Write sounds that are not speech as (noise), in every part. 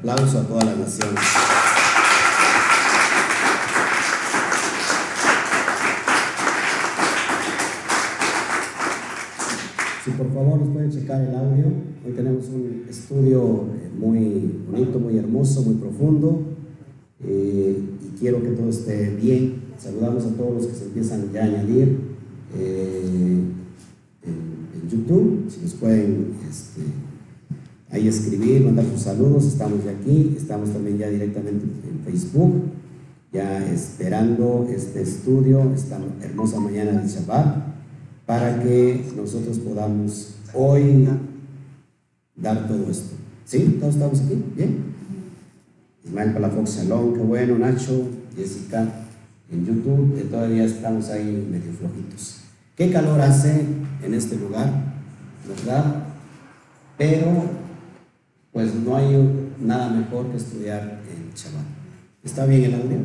aplauso a toda la nación. Si por favor nos pueden checar el audio, hoy tenemos un estudio eh, muy bonito, muy hermoso, muy profundo, eh, y quiero que todo esté bien. Saludamos a todos los que se empiezan ya a añadir. Eh, YouTube, si nos pueden este, ahí escribir, mandar sus saludos, estamos ya aquí, estamos también ya directamente en Facebook, ya esperando este estudio, esta hermosa mañana de Shabbat, para que nosotros podamos hoy dar todo esto. ¿Sí? ¿Todos estamos aquí? ¿Bien? Ismael Palafox Salón, qué bueno, Nacho, Jessica, en YouTube, todavía estamos ahí medio flojitos. ¿Qué calor hace en este lugar? ¿Verdad? Pero, pues no hay nada mejor que estudiar en Shabbat. ¿Está bien el audio?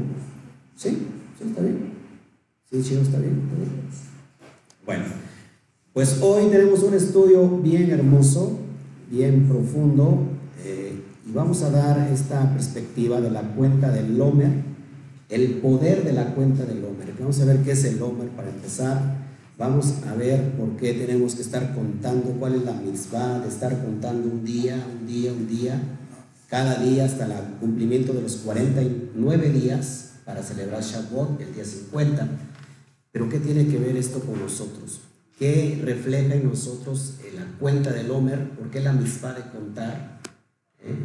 ¿Sí? ¿Sí está bien? ¿Sí, chido, está bien? Bueno, pues hoy tenemos un estudio bien hermoso, bien profundo, eh, y vamos a dar esta perspectiva de la cuenta del Lomer, el poder de la cuenta del Lomer. Vamos a ver qué es el Lomer para empezar Vamos a ver por qué tenemos que estar contando, cuál es la misma de estar contando un día, un día, un día, cada día hasta el cumplimiento de los 49 días para celebrar Shavuot, el día 50. Pero ¿qué tiene que ver esto con nosotros? ¿Qué refleja en nosotros la cuenta del Homer? ¿Por qué la misma de contar? ¿Eh?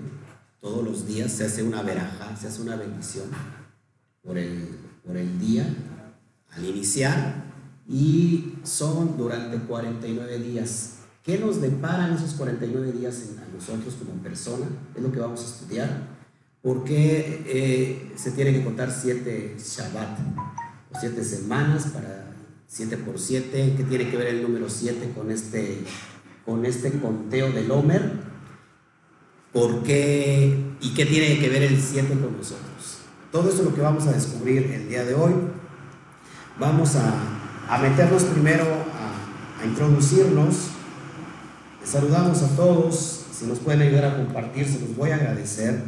Todos los días se hace una veraja, se hace una bendición por el, por el día al iniciar y son durante 49 días. ¿Qué nos deparan esos 49 días a nosotros como persona? Es lo que vamos a estudiar. ¿Por qué eh, se tiene que contar 7 Shabbat o 7 semanas para 7 por 7? ¿Qué tiene que ver el número 7 con este, con este conteo del Homer? ¿Por qué y qué tiene que ver el 7 con nosotros? Todo eso es lo que vamos a descubrir el día de hoy. Vamos a a meternos primero a, introducirnos. Les saludamos a todos. Si nos pueden ayudar a compartir, se los voy a agradecer.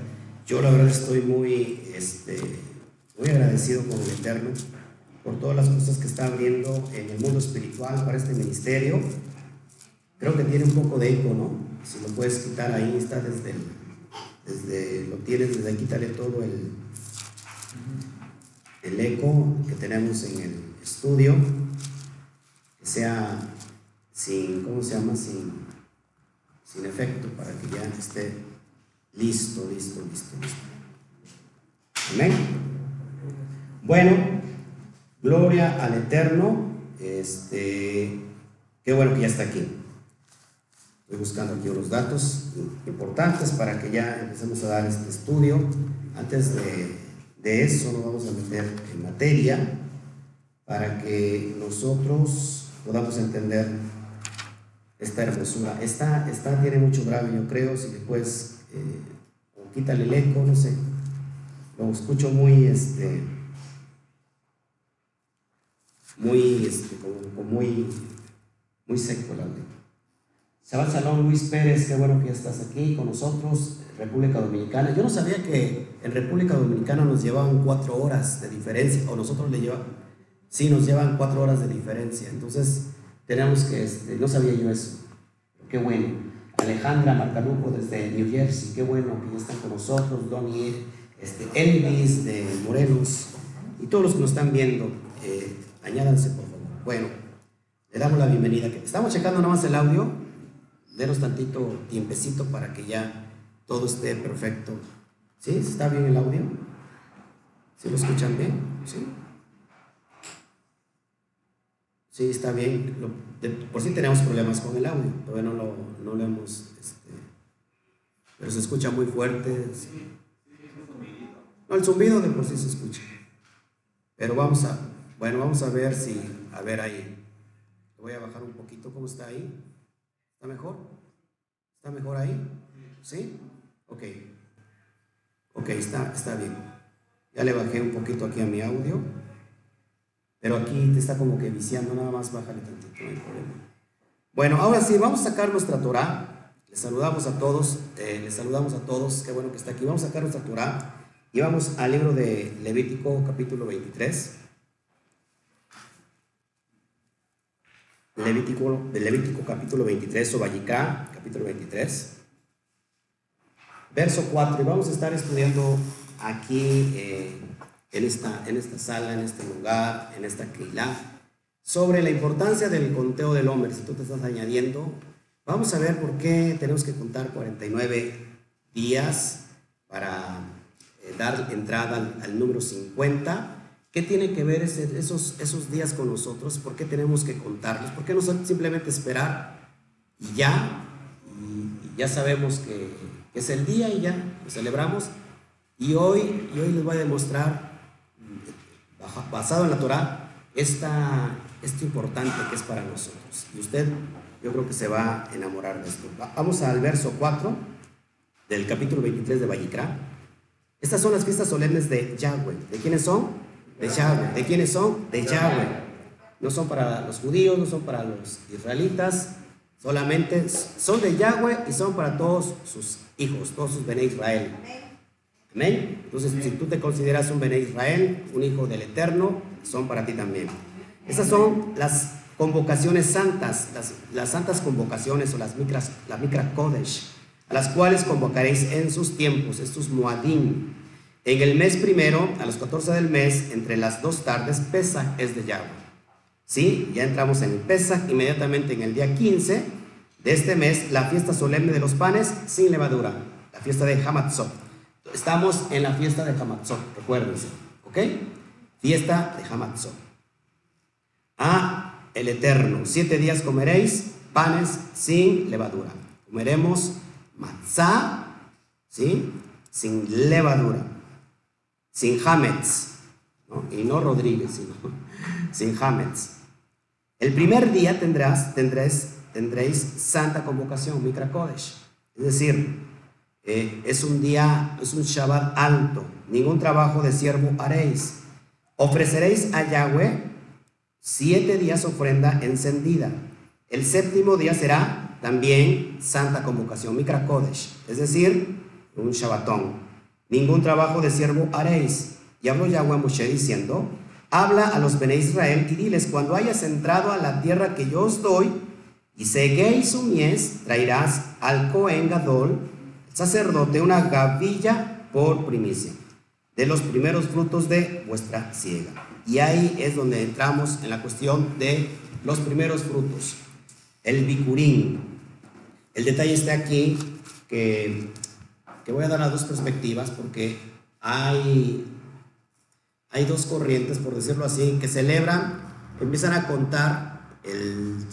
Yo la verdad estoy muy, este, muy agradecido con el Eterno por todas las cosas que está abriendo en el mundo espiritual para este ministerio. Creo que tiene un poco de eco, ¿no? Si lo puedes quitar ahí, está desde, desde lo tienes, desde ahí quítale todo el, el eco que tenemos en el estudio sea sin, ¿cómo se llama? Sin, sin efecto, para que ya esté listo, listo, listo, listo. Amén. Bueno, gloria al Eterno. Este, qué bueno que ya está aquí. Estoy buscando aquí unos datos importantes para que ya empecemos a dar este estudio. Antes de, de eso nos vamos a meter en materia para que nosotros podamos entender esta hermosura. Esta, esta tiene mucho grave, yo creo, si después eh, quítale el eco, no sé. Lo escucho muy, este, muy, este, como, muy, muy seco la Shabbat Salón Luis Pérez, qué bueno que estás aquí con nosotros, República Dominicana. Yo no sabía que en República Dominicana nos llevaban cuatro horas de diferencia, o nosotros le llevamos Sí, nos llevan cuatro horas de diferencia. Entonces, tenemos que, este, no sabía yo eso. Qué bueno. Alejandra Marcalujo desde New Jersey, qué bueno que ya están con nosotros. Donnie, este, Elvis de Morelos y todos los que nos están viendo, eh, añádanse por favor. Bueno, le damos la bienvenida. Estamos checando nada más el audio. Denos tantito tiempecito para que ya todo esté perfecto. ¿Sí? ¿Está bien el audio? ¿Sí lo escuchan bien? ¿Sí? Sí, está bien. por si tenemos problemas con el audio. Todavía no lo, no lo hemos. Este, pero se escucha muy fuerte. No, el zumbido de por sí se escucha. Pero vamos a. Bueno, vamos a ver si. A ver ahí. Voy a bajar un poquito. ¿Cómo está ahí? ¿Está mejor? ¿Está mejor ahí? ¿Sí? Ok. Ok, está, está bien. Ya le bajé un poquito aquí a mi audio. Pero aquí te está como que viciando, nada más bájale tantito, no hay problema. Bueno, ahora sí, vamos a sacar nuestra Torah, Les saludamos a todos, eh, les saludamos a todos, qué bueno que está aquí. Vamos a sacar nuestra Torah y vamos al libro de Levítico capítulo 23. Levítico, Levítico capítulo 23 o Vallicá capítulo 23. Verso 4 y vamos a estar estudiando aquí eh, en, esta, en esta sala, en este lugar, en esta Keilah, sobre la importancia del conteo del hombre. Si tú te estás añadiendo, vamos a ver por qué tenemos que contar 49 días para eh, dar entrada al, número 50. ¿Qué tiene que ver esos, esos días con nosotros? ¿Por qué tenemos que contarlos? ¿Por qué no simplemente esperar y ya? Y, ya sabemos que, es el día y ya lo celebramos. Y hoy, y hoy les voy a demostrar, basado en la Torah, esta, esto importante que es para nosotros. Y usted, yo creo que se va a enamorar de esto. Vamos al verso 4 del capítulo 23 de Vallicra. Estas son las fiestas solemnes de Yahweh. ¿De quiénes son? De Yahweh. ¿De quiénes son? De Yahweh. No son para los judíos, no son para los israelitas, solamente son de Yahweh y son para todos sus hijos, todos sus Bene Israel. Amén. Entonces, si tú te consideras un Bene Israel, un hijo del Eterno, son para ti también. Esas son las convocaciones santas, las, santas convocaciones o las micras, la micra kodesh, a las cuales convocaréis en sus tiempos, estos muadim. En el mes primero, a los 14 del mes, entre las dos tardes, Pesach es de Yahweh. ¿Sí? Ya entramos en el Pesach, inmediatamente en el día 15 de este mes, la fiesta solemne de los panes sin levadura, la fiesta de Hamatzot. Estamos en la fiesta de Hamatzot, recuérdense, ¿ok? Fiesta de Hamatzot. A el Eterno, siete días comeréis panes sin levadura. Comeremos matzá, ¿sí? Sin levadura sin Hametz, y no Rodríguez, sino (laughs) sin Hametz. El primer día tendrás, tendréis, tendréis santa convocación, Mikra Kodesh. Es decir, eh, es un día, es un Shabbat alto, ningún trabajo de siervo haréis. Ofreceréis a Yahweh siete días ofrenda encendida. El séptimo día será también santa convocación, Mikra Kodesh, es decir, un Shabbatón. Ningún trabajo de siervo haréis. Y habló Yahweh a Moshe diciendo, habla a los Bene Israel y diles, cuando hayas entrado a la tierra que yo os doy, y seguéis su mies, traerás al Cohen Gadol, sacerdote, una gavilla por primicia, de los primeros frutos de vuestra siega. Y ahí es donde entramos en la cuestión de los primeros frutos, el bicurín. El detalle está aquí que que voy a dar las dos perspectivas porque hay, hay dos corrientes, por decirlo así, que celebran, empiezan a contar el,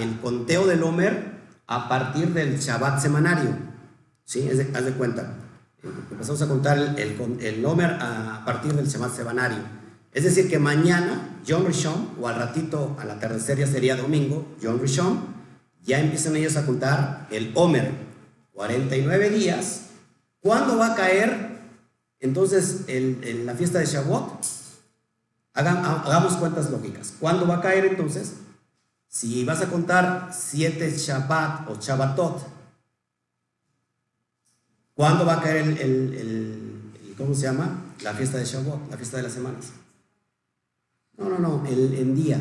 el conteo del Homer a partir del Shabbat semanario. ¿Sí? Haz de, cuenta. Empezamos a contar el, el, el Homer a partir del semanario. Es decir, que mañana, John Rishon, o al ratito, al atardecer ya sería domingo, John Rishon, ya empiezan ellos a contar el Homer. 49 días ¿Cuándo va a caer entonces en la fiesta de Shavuot? hagamos cuentas lógicas. ¿Cuándo va a caer entonces? Si vas a contar siete Shabbat o Shabbatot, ¿cuándo va a caer el, ¿cómo se llama? La fiesta de Shavuot, la fiesta de las semanas. No, no, no, el, día.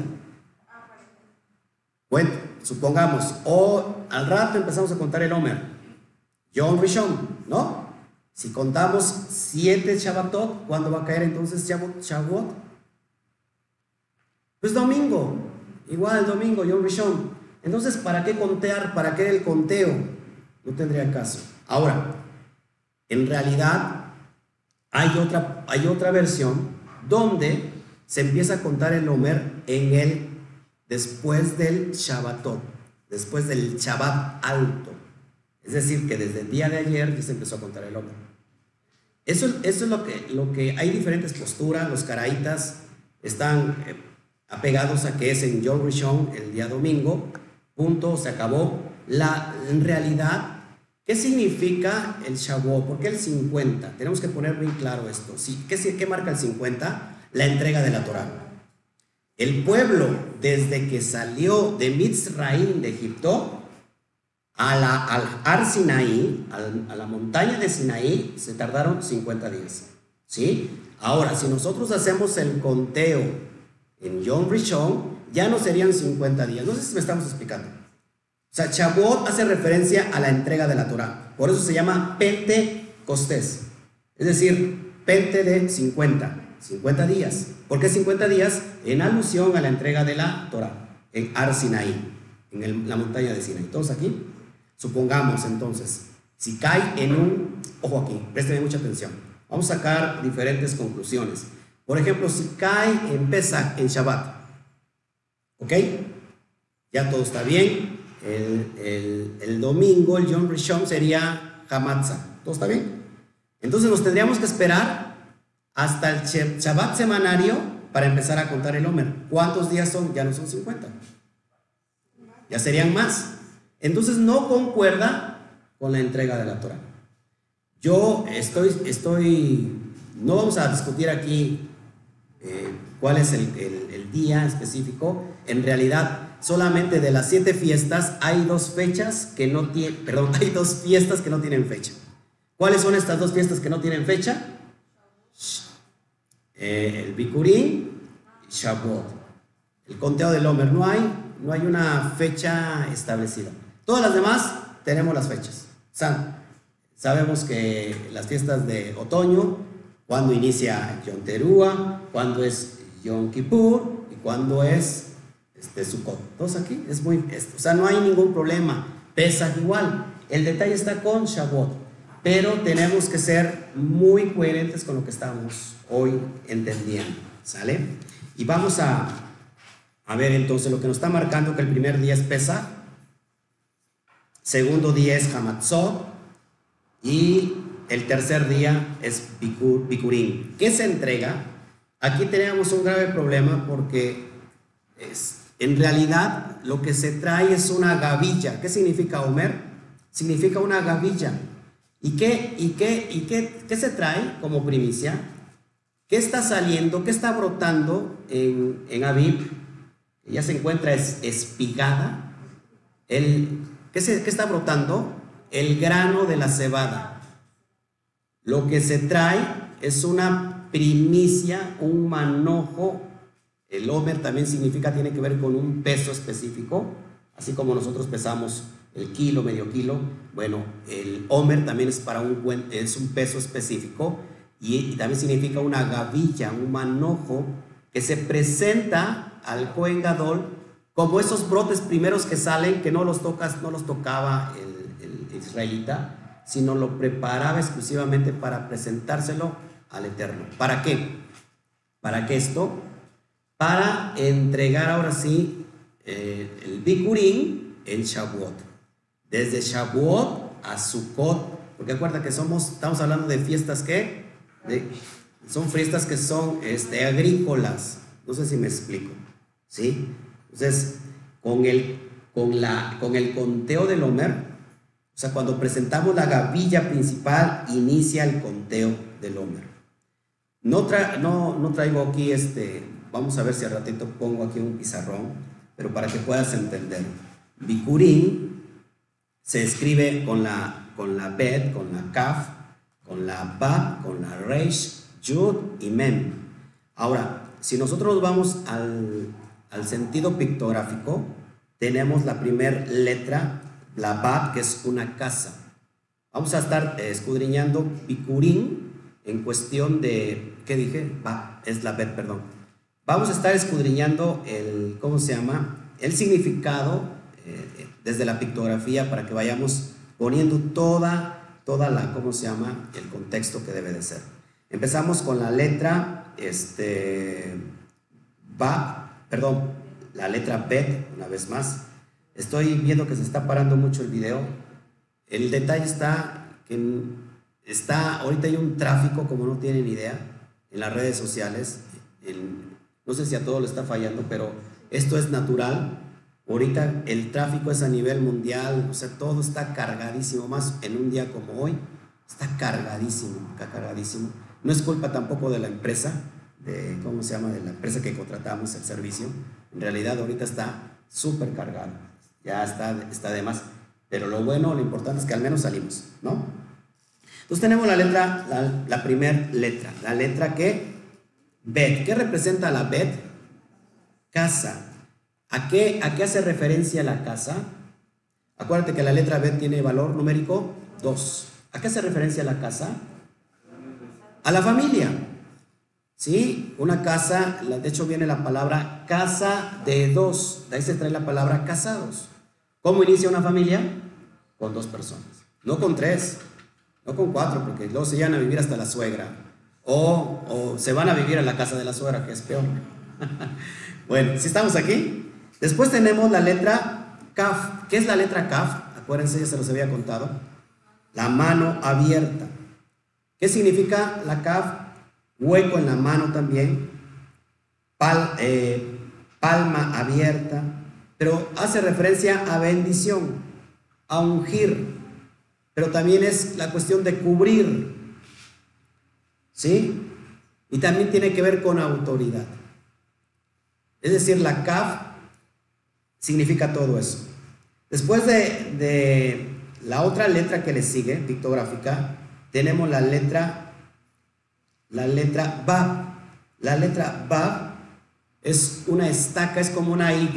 Bueno, supongamos, o al rato empezamos a contar el Homer. John Rishon, ¿no? Si contamos siete Shabbatot, ¿cuándo va a caer entonces Shavuot? Pues domingo, igual domingo, Yom Rishon. Entonces, ¿para qué contear? ¿Para qué el conteo? No tendría caso. Ahora, en realidad hay otra, hay otra versión donde se empieza a contar el Homer en el después del Shabbatot, después del Shabbat alto. Es decir, que desde el día de ayer ya se empezó a contar el Homer. Eso, eso es lo que, lo que hay diferentes posturas. Los caraitas están eh, apegados a que es en Yom Rishon el día domingo. Punto, se acabó. La, en realidad, ¿qué significa el Shavuot? ¿Por qué el 50? Tenemos que poner bien claro esto. ¿Qué, ¿Qué marca el 50? La entrega de la Torah. El pueblo, desde que salió de Mitzrayim, de Egipto, A la, al Ar Sinaí, a la montaña de Sinaí, se tardaron 50 días. ¿Sí? Ahora, si nosotros hacemos el conteo en Yom Rishon, ya no serían 50 días. No sé si me estamos explicando. O sea, Shavuot hace referencia a la entrega de la Torah. Por eso se llama Pentecostés. Es decir, Pente de 50. 50 días. ¿Por qué 50 días? En alusión a la entrega de la Torah en Ar Sinaí, en la montaña de Sinaí. ¿Todos aquí? Supongamos entonces, si cae en un, ojo aquí, présteme mucha atención, vamos a sacar diferentes conclusiones. Por ejemplo, si cae en Pesach, en Shabbat, ¿ok? Ya todo está bien. El, domingo, el Yom Rishon sería Hamatzah. ¿Todo está bien? Entonces nos tendríamos que esperar hasta el Shabbat semanario para empezar a contar el Homer. ¿Cuántos días son? Ya no son 50. Ya serían más. Entonces no concuerda con la entrega de la Torah. Yo estoy, estoy, no vamos a discutir aquí eh, cuál es el, el, día específico. En realidad, solamente de las siete fiestas hay dos fechas que no tienen, perdón, (laughs) hay dos fiestas que no tienen fecha. ¿Cuáles son estas dos fiestas que no tienen fecha? Eh, el Bikurim y Shavuot. El conteo del Homer no hay, no hay una fecha establecida. Todas las demás tenemos las fechas. sabemos que las fiestas de otoño, cuando inicia Yom Teruah, cuando es Yom Kippur y cuando es este, Sukkot. Todos aquí es muy, o sea, no hay ningún problema. Pesa igual. El detalle está con Shavuot, pero tenemos que ser muy coherentes con lo que estamos hoy entendiendo. ¿Sale? Y vamos a, a ver entonces lo que nos está marcando que el primer día es Pesa, segundo día es Hamatzot y el tercer día es Bikur, Bikurim. ¿Qué se entrega? Aquí tenemos un grave problema porque es, en realidad lo que se trae es una gavilla. ¿Qué significa Homer? Significa una gavilla. ¿Y qué, y qué, y qué, qué se trae como primicia? ¿Qué está saliendo? ¿Qué está brotando en, en Aviv? Ya se encuentra es, espigada. El, ¿qué, se, ¿Qué está brotando? El grano de la cebada. Lo que se trae es una primicia, un manojo. El homer también significa, tiene que ver con un peso específico, así como nosotros pesamos el kilo, medio kilo. Bueno, el homer también es para un, es un peso específico y, también significa una gavilla, un manojo que se presenta al Cohen Gadol como esos brotes primeros que salen, que no los, tocas, no los tocaba el, israelita, sino lo preparaba exclusivamente para presentárselo al Eterno. ¿Para qué? ¿Para qué esto? Para entregar ahora sí eh, el Bikurim en Shavuot. Desde Shavuot a Sukkot, porque acuerda que somos, estamos hablando de fiestas que son fiestas que son este, agrícolas. No sé si me explico. ¿Sí? Entonces, con el, con, la, con el conteo del Homer, o sea, cuando presentamos la gavilla principal, inicia el conteo del Homer. No, traigo aquí este, vamos a ver si al ratito pongo aquí un pizarrón, pero para que puedas entender. Bikurim se escribe con la, con la Bet, con la Kaf, con la Ba, con la Reish, Yud y Mem. Ahora, si nosotros vamos al, al sentido pictográfico, tenemos la primera letra, la Ba, que es una casa. Vamos a estar escudriñando Picurín en cuestión de, ¿qué dije? Ba, es la Bet, perdón. Vamos a estar escudriñando el, ¿cómo se llama? El significado eh, desde la pictografía para que vayamos poniendo toda toda la, ¿cómo se llama? El contexto que debe de ser. Empezamos con la letra, este, va, perdón, la letra B, una vez más. Estoy viendo que se está parando mucho el video. El detalle está que está, ahorita hay un tráfico como no tienen idea en las redes sociales. No sé si a todo lo está fallando, pero esto es natural Ahorita el tráfico es a nivel mundial, o sea, todo está cargadísimo, más en un día como hoy, está cargadísimo, está cargadísimo. No es culpa tampoco de la empresa, de, ¿cómo se llama? De la empresa que contratamos el servicio. En realidad ahorita está súper cargado, ya está, está de más. Pero lo bueno, lo importante es que al menos salimos, ¿no? Entonces tenemos la letra, la, la primera letra, la letra que, Bet. ¿Qué representa la Bet? Casa. ¿A qué, ¿A qué hace referencia la casa? Acuérdate que la letra Bet tiene valor numérico 2. ¿A qué hace referencia la casa? A la familia. ¿Sí? Una casa, de hecho viene la palabra casa de dos. De ahí se trae la palabra casados. ¿Cómo inicia una familia? Con dos personas. No con tres, no con cuatro, porque luego se llevan a vivir hasta la suegra. O, se van a vivir a la casa de la suegra, que es peor. (laughs) bueno, si estamos aquí. Después tenemos la letra Kaf. ¿Qué es la letra Kaf? Acuérdense, ya se los había contado. La mano abierta. ¿Qué significa la Kaf? Hueco en la mano también. Eh, palma abierta. Pero hace referencia a bendición, a ungir. Pero también es la cuestión de cubrir. ¿Sí? Y también tiene que ver con autoridad. Es decir, la Kaf significa todo eso. Después de, de la otra letra que le sigue, pictográfica, tenemos la letra, la letra Ba. La letra Ba es una estaca, es como una Y,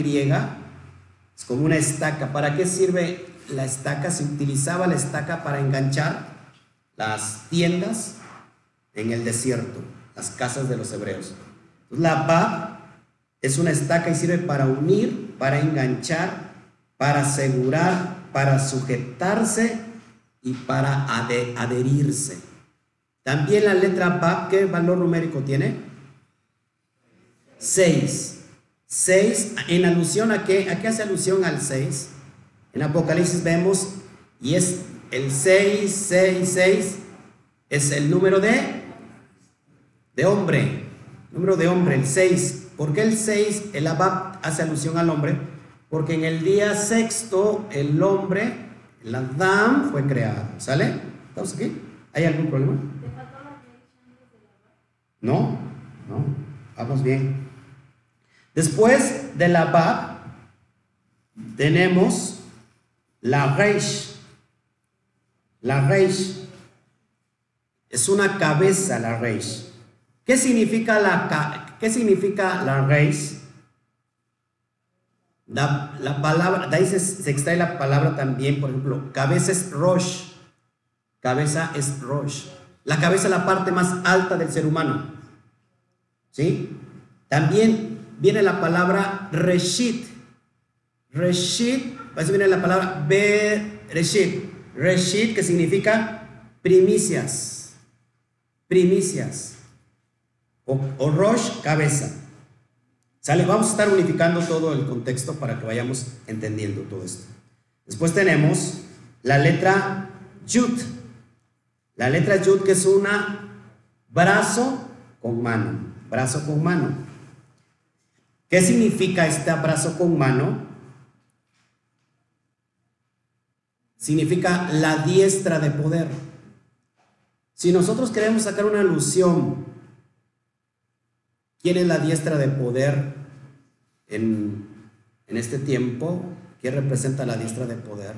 es como una estaca. ¿Para qué sirve la estaca? Se utilizaba la estaca para enganchar las tiendas en el desierto, las casas de los hebreos. La Ba es una estaca y sirve para unir, para enganchar, para asegurar, para sujetarse y para adherirse. También la letra BAP, ¿qué valor numérico tiene? 6. 6, en alusión a qué? ¿A qué hace alusión al 6? En Apocalipsis vemos, y es el 6, 6, 6, es el número de, de hombre, número de hombre, el 6. ¿Por qué el 6, el Abab hace alusión al hombre? Porque en el día sexto el hombre, el Adán, fue creado. ¿Sale? ¿Estamos aquí? ¿Hay algún problema? No, no, vamos bien. Después de la Bab, tenemos la Reish. La Reish es una cabeza, la Reish. ¿Qué significa la, qué significa la Reish? La, palabra, de ahí se, extrae la palabra también, por ejemplo, cabeza es Rosh. Cabeza es Rosh. La cabeza es la parte más alta del ser humano. ¿Sí? También viene la palabra Reshit. Reshit, así viene la palabra Bereshit. Reshit, que significa primicias. Primicias. O, o Rosh, cabeza. ¿Sale? Vamos a estar unificando todo el contexto para que vayamos entendiendo todo esto. Después tenemos la letra Yud. La letra Yud que es una brazo con mano. Brazo con mano. ¿Qué significa este brazo con mano? Significa la diestra de poder. Si nosotros queremos sacar una alusión ¿Quién es la diestra de poder en, este tiempo? ¿Quién representa la diestra de poder?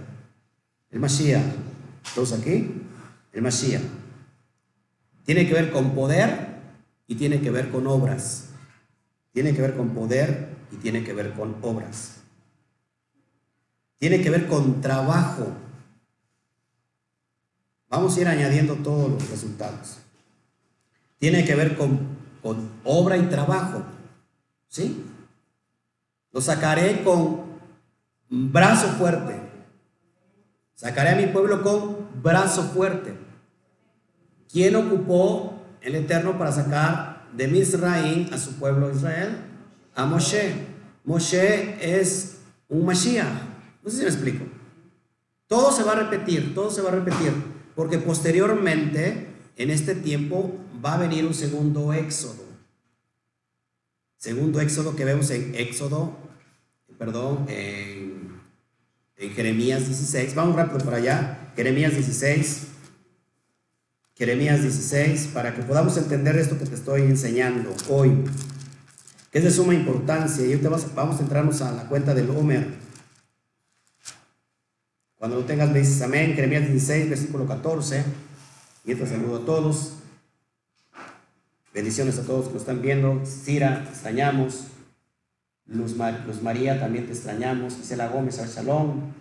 El Mashiach. ¿Todos aquí? El Mashiach. Tiene que ver con poder y tiene que ver con obras. Tiene que ver con poder y tiene que ver con obras. Tiene que ver con trabajo. Vamos a ir añadiendo todos los resultados. Tiene que ver con con obra y trabajo. ¿Sí? Lo sacaré con brazo fuerte. Sacaré a mi pueblo con brazo fuerte. ¿Quién ocupó el Eterno para sacar de Misraín a su pueblo Israel? A Moshe. Moshe es un Mashiach. No sé si me explico. Todo se va a repetir, todo se va a repetir. Porque posteriormente, en este tiempo, va a venir un segundo éxodo. Segundo éxodo que vemos en Éxodo, perdón, en, Jeremías 16. Vamos rápido para allá. Jeremías 16. Jeremías 16, para que podamos entender esto que te estoy enseñando hoy, que es de suma importancia. Y te vamos a entrarnos a la cuenta del Homer. Cuando lo tengas me dices amén. Jeremías 16, versículo 14. Y saludo a todos. Bendiciones a todos que lo están viendo. Cira, te extrañamos. Luz, María, también te extrañamos. Isela Gómez, Salón.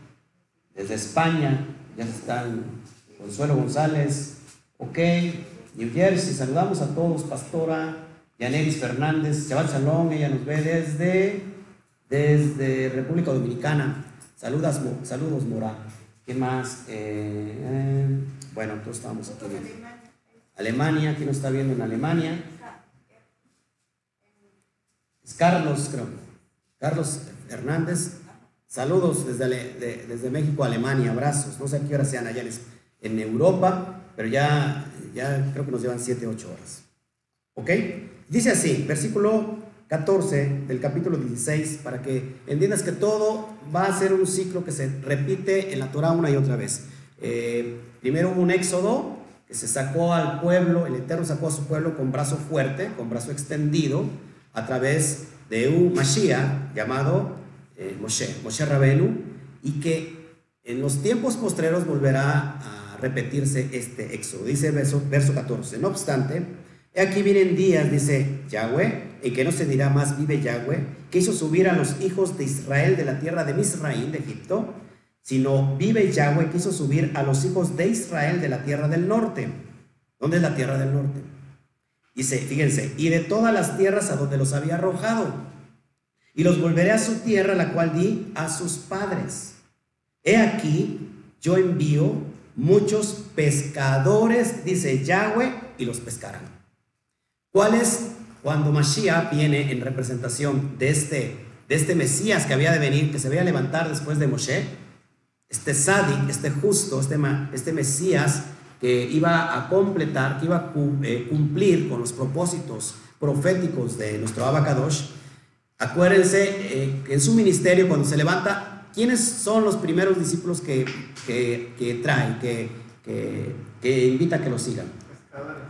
Desde España, ya están Consuelo González. Ok, New Jersey, saludamos a todos. Pastora Yaneris Fernández, Chaval ella nos ve desde, desde República Dominicana. Saludas, saludos, Mora. ¿Qué más? Eh, eh, bueno, todos estamos aquí. Alemania, ¿quién nos está viendo en Alemania? Es Carlos, creo. Carlos Hernández. Saludos desde, México a Alemania, abrazos. No sé a qué hora sean allá en, Europa, pero ya, ya creo que nos llevan 7, 8 horas. ¿Ok? Dice así, versículo 14 del capítulo 16, para que entiendas que todo va a ser un ciclo que se repite en la Torah una y otra vez. Eh, primero hubo un éxodo que se sacó al pueblo, el Eterno sacó a su pueblo con brazo fuerte, con brazo extendido, a través de un Mashiach llamado eh, Moshe, Moshe Rabenu, y que en los tiempos postreros volverá a repetirse este éxodo. Dice el verso, verso 14. No obstante, aquí vienen días, dice Yahweh, en que no se dirá más vive Yahweh, que hizo subir a los hijos de Israel de la tierra de Misraín, de Egipto, sino vive Yahweh que hizo subir a los hijos de Israel de la tierra del norte. ¿Dónde es la tierra del norte? Dice, fíjense, y de todas las tierras a donde los había arrojado, y los volveré a su tierra, la cual di a sus padres. He aquí, yo envío muchos pescadores, dice Yahweh, y los pescarán. ¿Cuál es cuando Mashiach viene en representación de este, de este Mesías que había de venir, que se veía levantar después de Moshe? Este Sadik, este justo, este, este Mesías que iba a completar, que iba a eh, cumplir con los propósitos proféticos de nuestro Abacadosh. Acuérdense eh, que en su ministerio, cuando se levanta, ¿quiénes son los primeros discípulos que, que, que trae, que, que, invita a que lo sigan?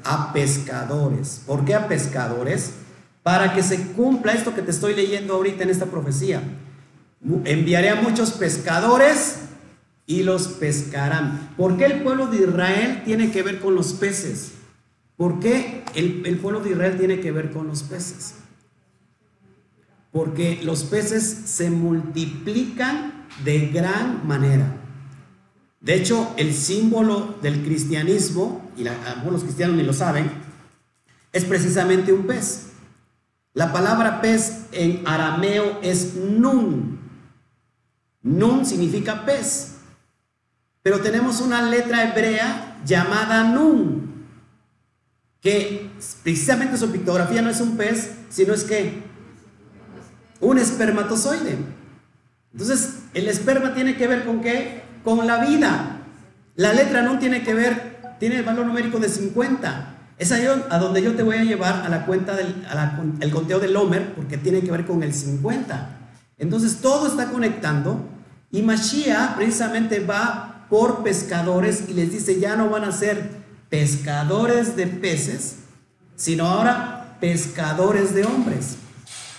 A pescadores. ¿Por qué a pescadores? Para que se cumpla esto que te estoy leyendo ahorita en esta profecía. Enviaré a muchos pescadores y los pescarán. ¿Por qué el pueblo de Israel tiene que ver con los peces? ¿Por qué el, pueblo de Israel tiene que ver con los peces? porque los peces se multiplican de gran manera. De hecho, el símbolo del cristianismo, y algunos cristianos ni lo saben, es precisamente un pez. La palabra pez en arameo es nun. Nun significa pez. Pero tenemos una letra hebrea llamada nun, que precisamente su pictografía no es un pez, sino es que un espermatozoide. Entonces, el esperma tiene que ver con qué? Con la vida. La letra no tiene que ver, tiene el valor numérico de 50. Es ahí a donde yo te voy a llevar a la cuenta del el conteo del Homer, porque tiene que ver con el 50. Entonces, todo está conectando. Y Mashiach precisamente va por pescadores y les dice, ya no van a ser pescadores de peces, sino ahora pescadores de hombres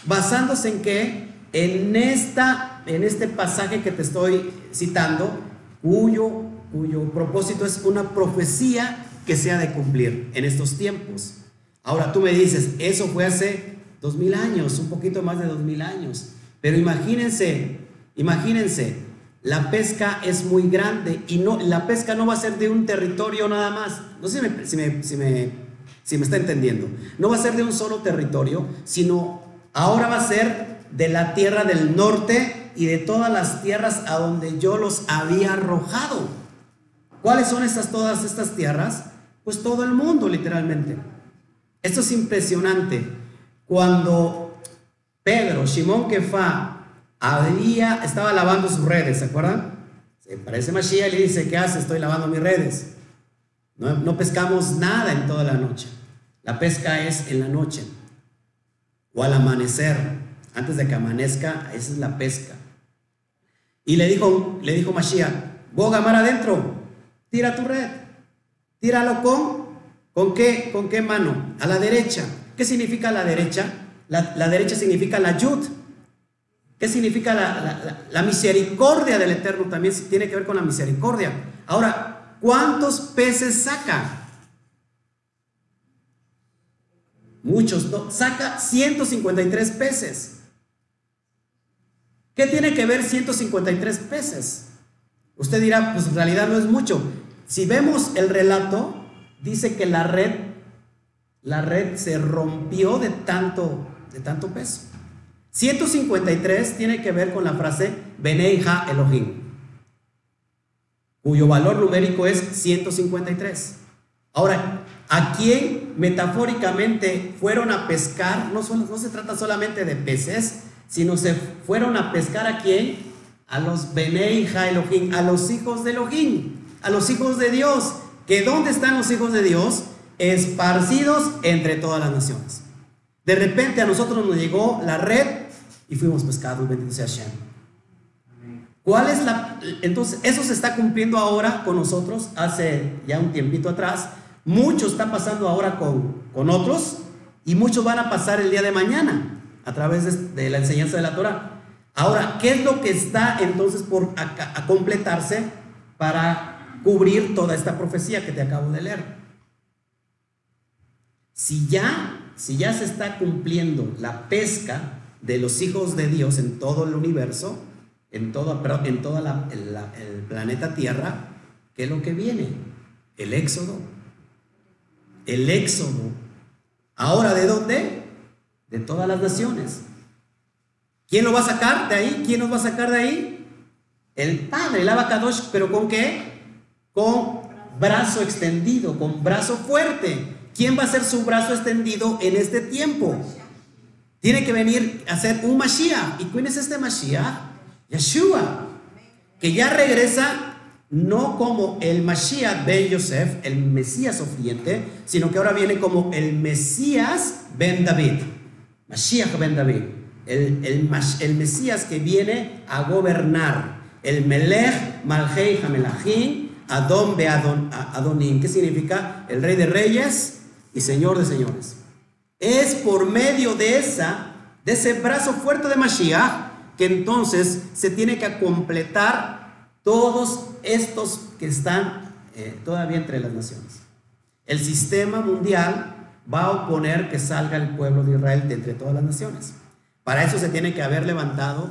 basándose en que en, esta, en este pasaje que te estoy citando, cuyo, cuyo propósito es una profecía que se ha de cumplir en estos tiempos. Ahora tú me dices, eso fue hace dos mil años, un poquito más de dos mil años. Pero imagínense, imagínense, la pesca es muy grande y no, la pesca no va a ser de un territorio nada más. No sé si me, si me, si me está entendiendo. No va a ser de un solo territorio, sino Ahora va a ser de la tierra del norte y de todas las tierras a donde yo los había arrojado. ¿Cuáles son estas todas estas tierras? Pues todo el mundo, literalmente. Esto es impresionante. Cuando Pedro, Simón Kefa, había, estaba lavando sus redes, ¿se acuerdan? Se parece Mashiach y le dice, ¿qué hace? Estoy lavando mis redes. No, no pescamos nada en toda la noche. La pesca es en la noche o al amanecer, antes de que amanezca, esa es la pesca. Y le dijo, le dijo Mashiach, boga mar adentro, tira tu red, tíralo con, ¿con qué? ¿Con qué mano? A la derecha. ¿Qué significa la derecha? La, derecha significa la yud. ¿Qué significa la, misericordia del Eterno? También tiene que ver con la misericordia. Ahora, ¿cuántos peces saca? Muchos, saca 153 peces. ¿Qué tiene que ver 153 peces? Usted dirá, pues en realidad no es mucho. Si vemos el relato, dice que la red, la red se rompió de tanto, de tanto peso. 153 tiene que ver con la frase Beneija Elohim, cuyo valor numérico es 153. Ahora, ¿a quién metafóricamente fueron a pescar? No, no se trata solamente de peces, sino se fueron a pescar a quién? A los Beneija Elohim, a los hijos de Elohim, a los hijos de Dios. ¿Que dónde están los hijos de Dios? Esparcidos entre todas las naciones. De repente a nosotros nos llegó la red y fuimos pescados, bendito sea Hashem. ¿Cuál es la...? Entonces, eso se está cumpliendo ahora con nosotros, hace ya un tiempito atrás. Muchos están pasando ahora con, con otros y muchos van a pasar el día de mañana a través de, la enseñanza de la Torah. Ahora, ¿qué es lo que está entonces por a completarse para cubrir toda esta profecía que te acabo de leer? Si ya, si ya se está cumpliendo la pesca de los hijos de Dios en todo el universo, en todo, en toda la, el planeta Tierra, ¿qué es lo que viene? El éxodo. El éxodo. Ahora, ¿de dónde? De todas las naciones. ¿Quién lo va a sacar de ahí? ¿Quién nos va a sacar de ahí? El Padre, el Abacadosh, pero ¿con qué? Con brazo extendido, con brazo fuerte. ¿Quién va a ser su brazo extendido en este tiempo? Tiene que venir a ser un Mashiach. ¿Y quién es este Mashiach? Yeshua. Que ya regresa no como el Mashiach ben Yosef, el Mesías sofriente, sino que ahora viene como el Mesías ben David. Mashiach ben David. El, Mesías que viene a gobernar. El Melech Malhei Hamelachim Adon Be Adonim. ¿Qué significa? El Rey de Reyes y Señor de Señores. Es por medio de esa, de ese brazo fuerte de Mashiach, que entonces se tiene que completar todos estos que están eh, todavía entre las naciones. El sistema mundial va a oponer que salga el pueblo de Israel de entre todas las naciones. Para eso se tiene que haber levantado,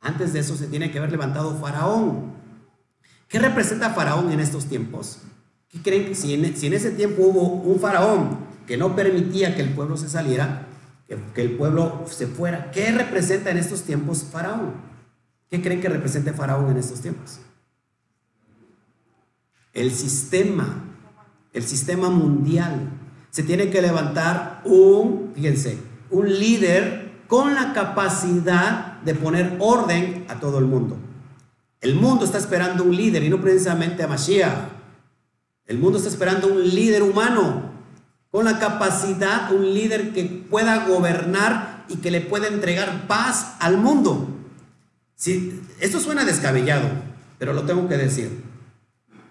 antes de eso se tiene que haber levantado Faraón. ¿Qué representa Faraón en estos tiempos? ¿Qué creen que si en, ese tiempo hubo un Faraón que no permitía que el pueblo se saliera, que, el pueblo se fuera. ¿Qué representa en estos tiempos Faraón? ¿Qué creen que represente Faraón en estos tiempos? El sistema, el sistema mundial. Se tiene que levantar un, fíjense, un líder con la capacidad de poner orden a todo el mundo. El mundo está esperando un líder y no precisamente a Mashiach. El mundo está esperando un líder humano con la capacidad, un líder que pueda gobernar y que le pueda entregar paz al mundo. Si, esto suena descabellado, pero lo tengo que decir.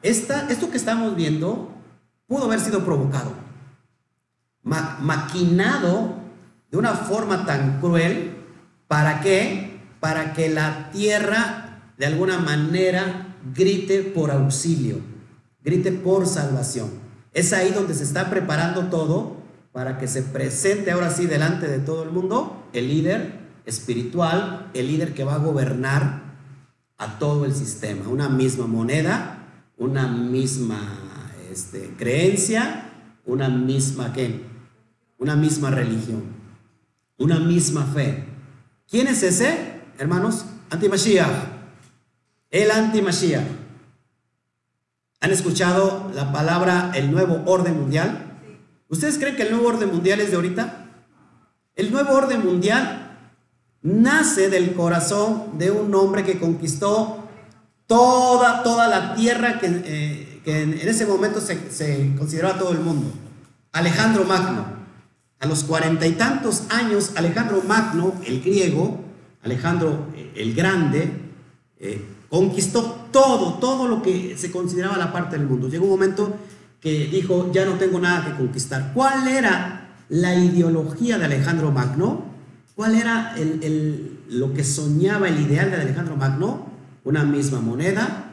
Esta, esto que estamos viendo pudo haber sido provocado, maquinado de una forma tan cruel, ¿para qué? Para que la tierra de alguna manera grite por auxilio, grite por salvación. Es ahí donde se está preparando todo para que se presente ahora sí delante de todo el mundo el líder espiritual, el líder que va a gobernar a todo el sistema. Una misma moneda, una misma este, creencia, una misma ¿qué? Una misma religión, una misma fe. ¿Quién es ese, hermanos? Antimashiach. El antimashiach. ¿Han escuchado la palabra el nuevo orden mundial? ¿Ustedes creen que el nuevo orden mundial es de ahorita? El nuevo orden mundial nace del corazón de un hombre que conquistó toda, toda la tierra que, eh, en, ese momento se, se consideraba todo el mundo. Alejandro Magno. A los cuarenta y tantos años, Alejandro Magno, el griego, Alejandro eh, el Grande, eh, conquistó todo, todo lo que se consideraba la parte del mundo. Llegó un momento que dijo, ya no tengo nada que conquistar. ¿Cuál era la ideología de Alejandro Magno? ¿Cuál era lo que soñaba el ideal de Alejandro Magno, una misma moneda,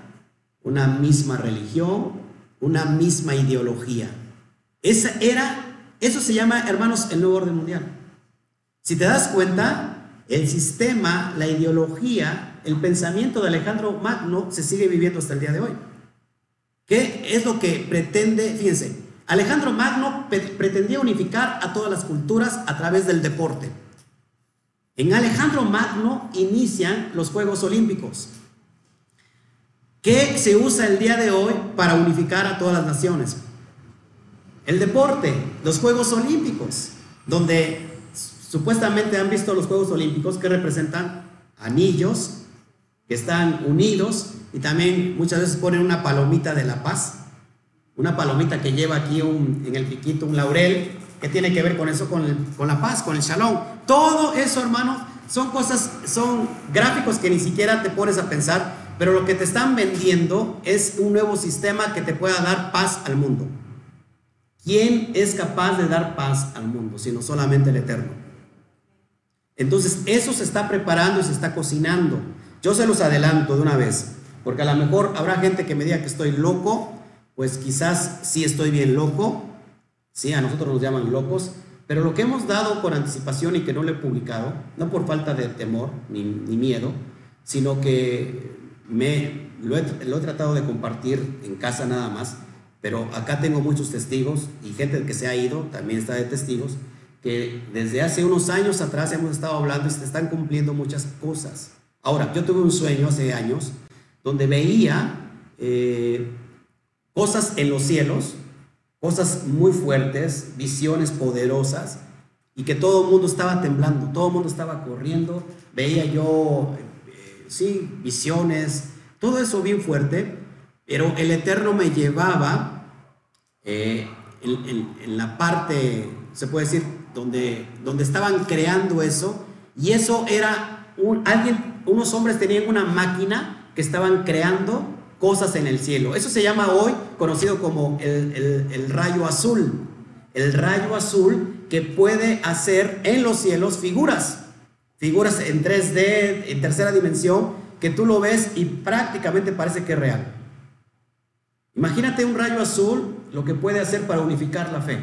una misma religión, una misma ideología. Esa era, eso se llama, hermanos, el nuevo orden mundial. Si te das cuenta, el sistema, la ideología, el pensamiento de Alejandro Magno se sigue viviendo hasta el día de hoy. ¿Qué es lo que pretende? Fíjense, Alejandro Magno pretendía unificar a todas las culturas a través del deporte. En Alejandro Magno inician los Juegos Olímpicos, que se usa el día de hoy para unificar a todas las naciones. El deporte, los Juegos Olímpicos, donde supuestamente han visto los Juegos Olímpicos que representan anillos que están unidos y también muchas veces ponen una palomita de la paz una palomita que lleva aquí en el piquito un laurel, que tiene que ver con eso, con, la paz, con el shalom. Todo eso, hermano, son cosas, son gráficos que ni siquiera te pones a pensar, pero lo que te están vendiendo es un nuevo sistema que te pueda dar paz al mundo. ¿Quién es capaz de dar paz al mundo, sino solamente el Eterno? Entonces, eso se está preparando y se está cocinando. Yo se los adelanto de una vez, porque a lo mejor habrá gente que me diga que estoy loco, pues quizás sí estoy bien loco, sí, a nosotros nos llaman locos, pero lo que hemos dado por anticipación y que no lo he publicado, no por falta de temor ni, miedo, sino que me, lo he, lo he tratado de compartir en casa nada más, pero acá tengo muchos testigos y gente que se ha ido también está de testigos, que desde hace unos años atrás hemos estado hablando y se están cumpliendo muchas cosas. Ahora, yo tuve un sueño hace años donde veía eh, cosas en los cielos, cosas muy fuertes, visiones poderosas, y que todo el mundo estaba temblando, todo el mundo estaba corriendo, veía yo, eh, sí, visiones, todo eso bien fuerte, pero el Eterno me llevaba eh, en, la parte, se puede decir, donde, donde estaban creando eso, y eso era, alguien, unos hombres tenían una máquina que estaban creando cosas en el cielo. Eso se llama hoy conocido como el, rayo azul. El rayo azul que puede hacer en los cielos figuras. Figuras en 3D, en tercera dimensión, que tú lo ves y prácticamente parece que es real. Imagínate un rayo azul, lo que puede hacer para unificar la fe.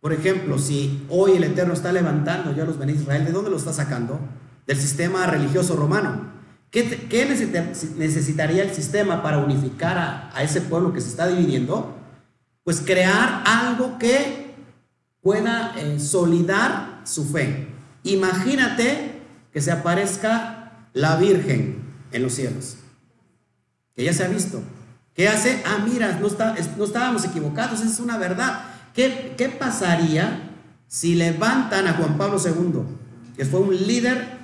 Por ejemplo, si hoy el Eterno está levantando ya los Ben Israel, ¿de dónde lo está sacando? Del sistema religioso romano. ¿Qué, necesitaría el sistema para unificar a, ese pueblo que se está dividiendo? Pues crear algo que pueda eh, solidar su fe. Imagínate que se aparezca la Virgen en los cielos, que ya se ha visto. ¿Qué hace? Ah, mira, no, está, no estábamos equivocados, es una verdad. ¿Qué, ¿Qué pasaría si levantan a Juan Pablo II, que fue un líder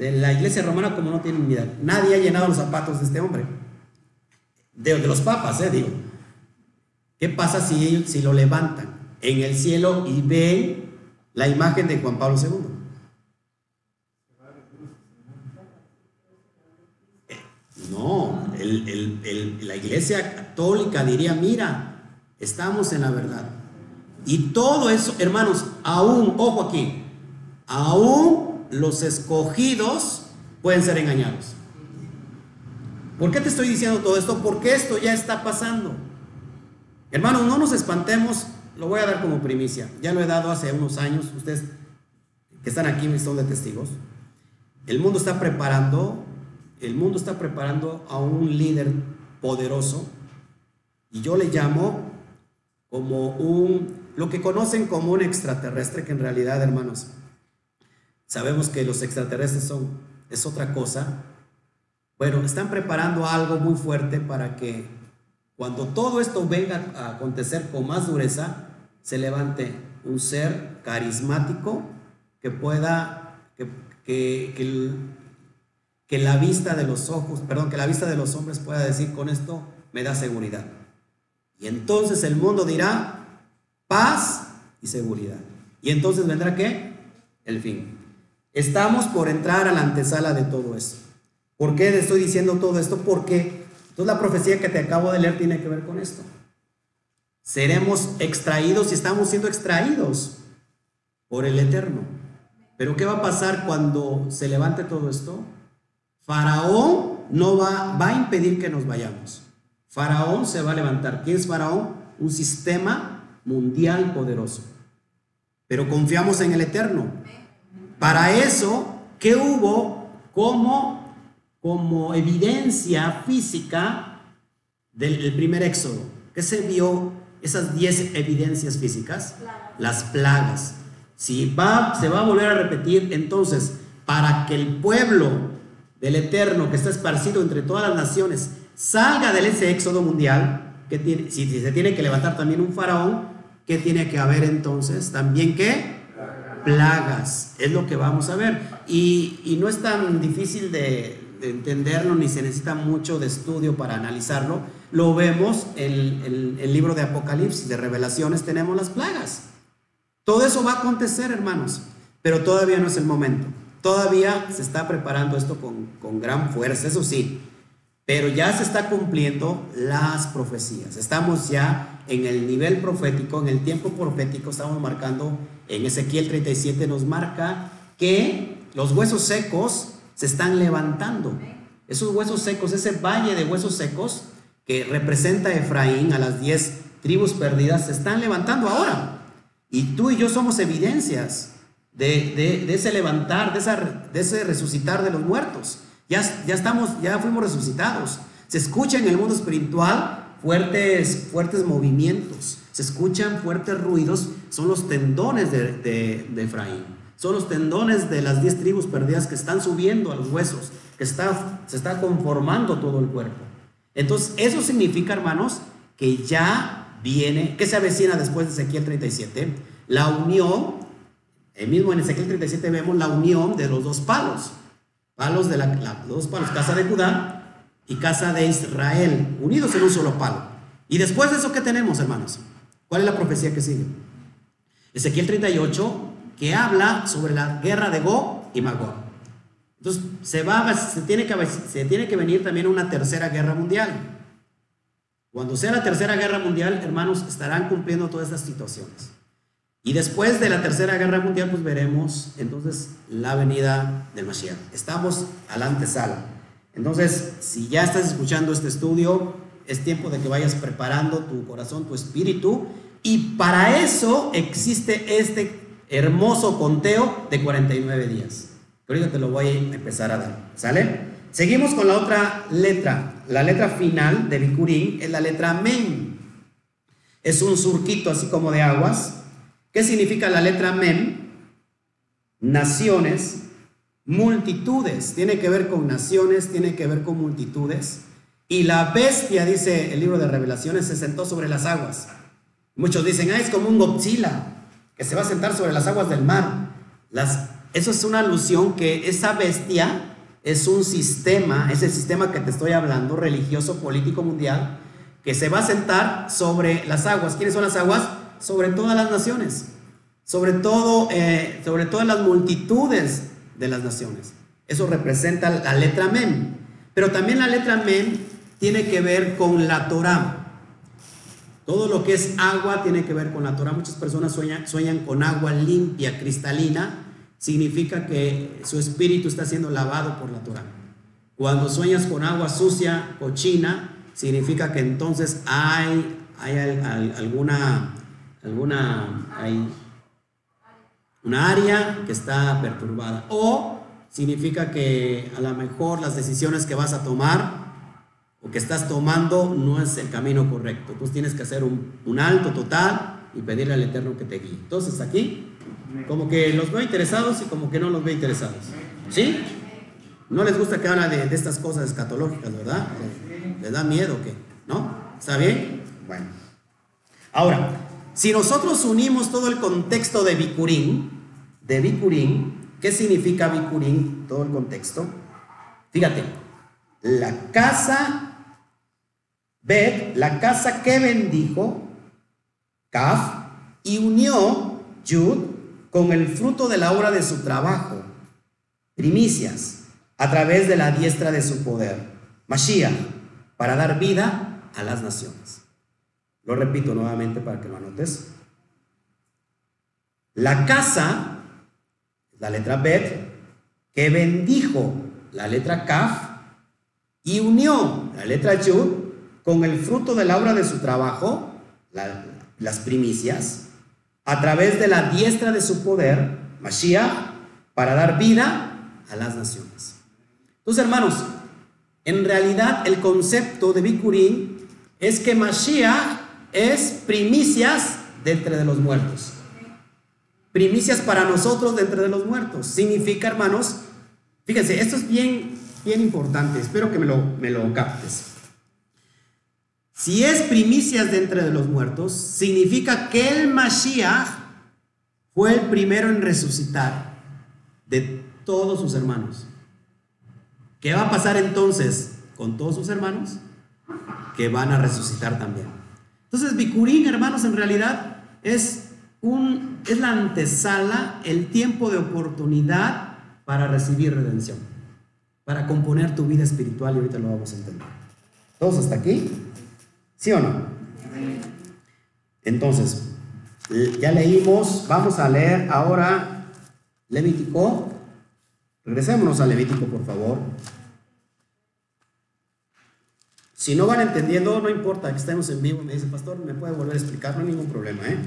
de la iglesia romana como no tienen idea. Nadie ha llenado los zapatos de este hombre. De, los papas, eh, digo. ¿Qué pasa si ellos si lo levantan en el cielo y ven la imagen de Juan Pablo II? Eh, no, la iglesia católica diría, mira, estamos en la verdad. Y todo eso, hermanos, aún, ojo aquí, aún los escogidos pueden ser engañados. ¿Por qué te estoy diciendo todo esto? Porque esto ya está pasando. Hermanos, no nos espantemos, lo voy a dar como primicia. Ya lo he dado hace unos años, ustedes que están aquí son de testigos. El mundo está preparando, el mundo está preparando a un líder poderoso y yo le llamo como un, lo que conocen como un extraterrestre, que en realidad, hermanos, Sabemos que los extraterrestres son, es otra cosa. Bueno, están preparando algo muy fuerte para que cuando todo esto venga a acontecer con más dureza, se levante un ser carismático que pueda, que, que, que, la vista de los ojos, perdón, que la vista de los hombres pueda decir, con esto me da seguridad. Y entonces el mundo dirá paz y seguridad. Y entonces vendrá qué? El fin. Estamos por entrar a la antesala de todo eso. ¿Por qué estoy diciendo todo esto? Porque entonces la profecía que te acabo de leer tiene que ver con esto. Seremos extraídos y estamos siendo extraídos por el Eterno. Pero ¿qué va a pasar cuando se levante todo esto? Faraón no va, va a impedir que nos vayamos. Faraón se va a levantar. ¿Quién es Faraón? Un sistema mundial poderoso. Pero confiamos en el Eterno. Para eso, ¿qué hubo como, como evidencia física del primer éxodo? ¿Qué se vio? Esas 10 evidencias físicas. Las plagas. Si va, se va a volver a repetir, entonces, para que el pueblo del Eterno que está esparcido entre todas las naciones salga de ese éxodo mundial, que tiene, si, se tiene que levantar también un faraón, ¿qué tiene que haber entonces? También qué? Plagas, es lo que vamos a ver. Y, no es tan difícil de, entenderlo, ni se necesita mucho de estudio para analizarlo. Lo vemos en el libro de Apocalipsis, de revelaciones, tenemos las plagas. Todo eso va a acontecer, hermanos, pero todavía no es el momento. Todavía se está preparando esto con, gran fuerza, eso sí, pero ya se está cumpliendo las profecías. Estamos ya en el nivel profético, en el tiempo profético, estamos marcando, en Ezequiel 37 nos marca que los huesos secos se están levantando. Esos huesos secos, ese valle de huesos secos que representa a Efraín, a las diez tribus perdidas, se están levantando ahora. Y tú y yo somos evidencias de, ese levantar, de, ese resucitar de los muertos. Ya, ya estamos, ya fuimos resucitados. Se escucha en el mundo espiritual fuertes, fuertes movimientos, se escuchan fuertes ruidos, son los tendones de, de, Efraín, son los tendones de las diez tribus perdidas que están subiendo a los huesos, que está, se está conformando todo el cuerpo. Entonces, eso significa, hermanos, que ya viene, ¿qué se avecina después de Ezequiel 37? La unión, el mismo en Ezequiel 37 vemos la unión de los dos palos, palos de la, los dos palos, casa de Judá y casa de Israel, unidos en un solo palo. Y después de eso, ¿qué tenemos, hermanos? ¿Cuál es la profecía que sigue? Ezequiel 38, que habla sobre la guerra de Go y Magog. Entonces, se, va, se, tiene que, se tiene que venir también una tercera guerra mundial. Cuando sea la tercera guerra mundial, hermanos, estarán cumpliendo todas estas situaciones. Y después de la tercera guerra mundial, pues veremos entonces la venida del Mashiach. Estamos al antesala. Entonces, si ya estás escuchando este estudio, es tiempo de que vayas preparando tu corazón, tu espíritu. Y para eso existe este hermoso conteo de 49 días. ahorita te lo voy a empezar a dar. ¿Sale? Seguimos con la otra letra. La letra final de Bikurín es la letra Mem. Es un surquito así como de aguas. ¿Qué significa la letra Mem? Naciones, multitudes. Tiene que ver con naciones, tiene que ver con multitudes. Y la bestia, dice el libro de revelaciones, se sentó sobre las aguas. Muchos dicen, ah, es como un Godzilla, que se va a sentar sobre las aguas del mar. Eso es una alusión que esa bestia es un sistema, ese sistema que te estoy hablando, religioso, político, mundial, que se va a sentar sobre las aguas. ¿Quiénes son las aguas? Sobre todas las naciones, sobre todo, eh, sobre todas las multitudes de las naciones. Eso representa la letra Mem. Pero también la letra Mem tiene que ver con la Torah. Todo lo que es agua tiene que ver con la Torah. Muchas personas sueñan, con agua limpia, cristalina, significa que su espíritu está siendo lavado por la Torah. Cuando sueñas con agua sucia, cochina, significa que entonces hay, alguna, alguna, una área que está perturbada. O significa que a lo mejor las decisiones que vas a tomar o que estás tomando no es el camino correcto. Tú tienes que hacer un, un alto total y pedirle al Eterno que te guíe. Entonces aquí como que los veo interesados y como que no los veo interesados. ¿Sí? No les gusta que habla de, estas cosas escatológicas, ¿verdad? ¿Les da miedo o qué? ¿No? ¿Está bien? Bueno. Ahora, si nosotros unimos todo el contexto de Bicurín, de Bicurín, ¿qué significa Bicurín? Todo el contexto. Fíjate, la casa, Bet, la casa que bendijo, Kaf, y unió Yud con el fruto de la obra de su trabajo, primicias, a través de la diestra de su poder, Mashiach, para dar vida a las naciones. Lo repito nuevamente para que lo anotes. La casa, la letra Bet, que bendijo la letra Kaf y unió la letra Yud con el fruto de la obra de su trabajo, las primicias, a través de la diestra de su poder, Mashiach, para dar vida a las naciones. Entonces, hermanos, en realidad el concepto de Bikurim es que Mashiach es primicias de entre de los muertos. Primicias para nosotros de entre de los muertos. Significa, hermanos, fíjense, esto es bien, bien importante, espero que me lo, me lo captes. Si es primicias de entre los muertos, significa que el Mashiach fue el primero en resucitar de todos sus hermanos. ¿Qué va a pasar entonces con todos sus hermanos? Que van a resucitar también. Entonces, Bikurín, hermanos, en realidad es, un, es la antesala, el tiempo de oportunidad para recibir redención, para componer tu vida espiritual y ahorita lo vamos a entender. ¿Todos hasta aquí? ¿Sí o no? Entonces, ya leímos, vamos a leer ahora Levítico Regresémonos a Levítico, por favor. Si no van entendiendo, no importa que estemos en vivo, me dice, pastor, ¿me puede volver a explicar? No hay ningún problema, ¿eh?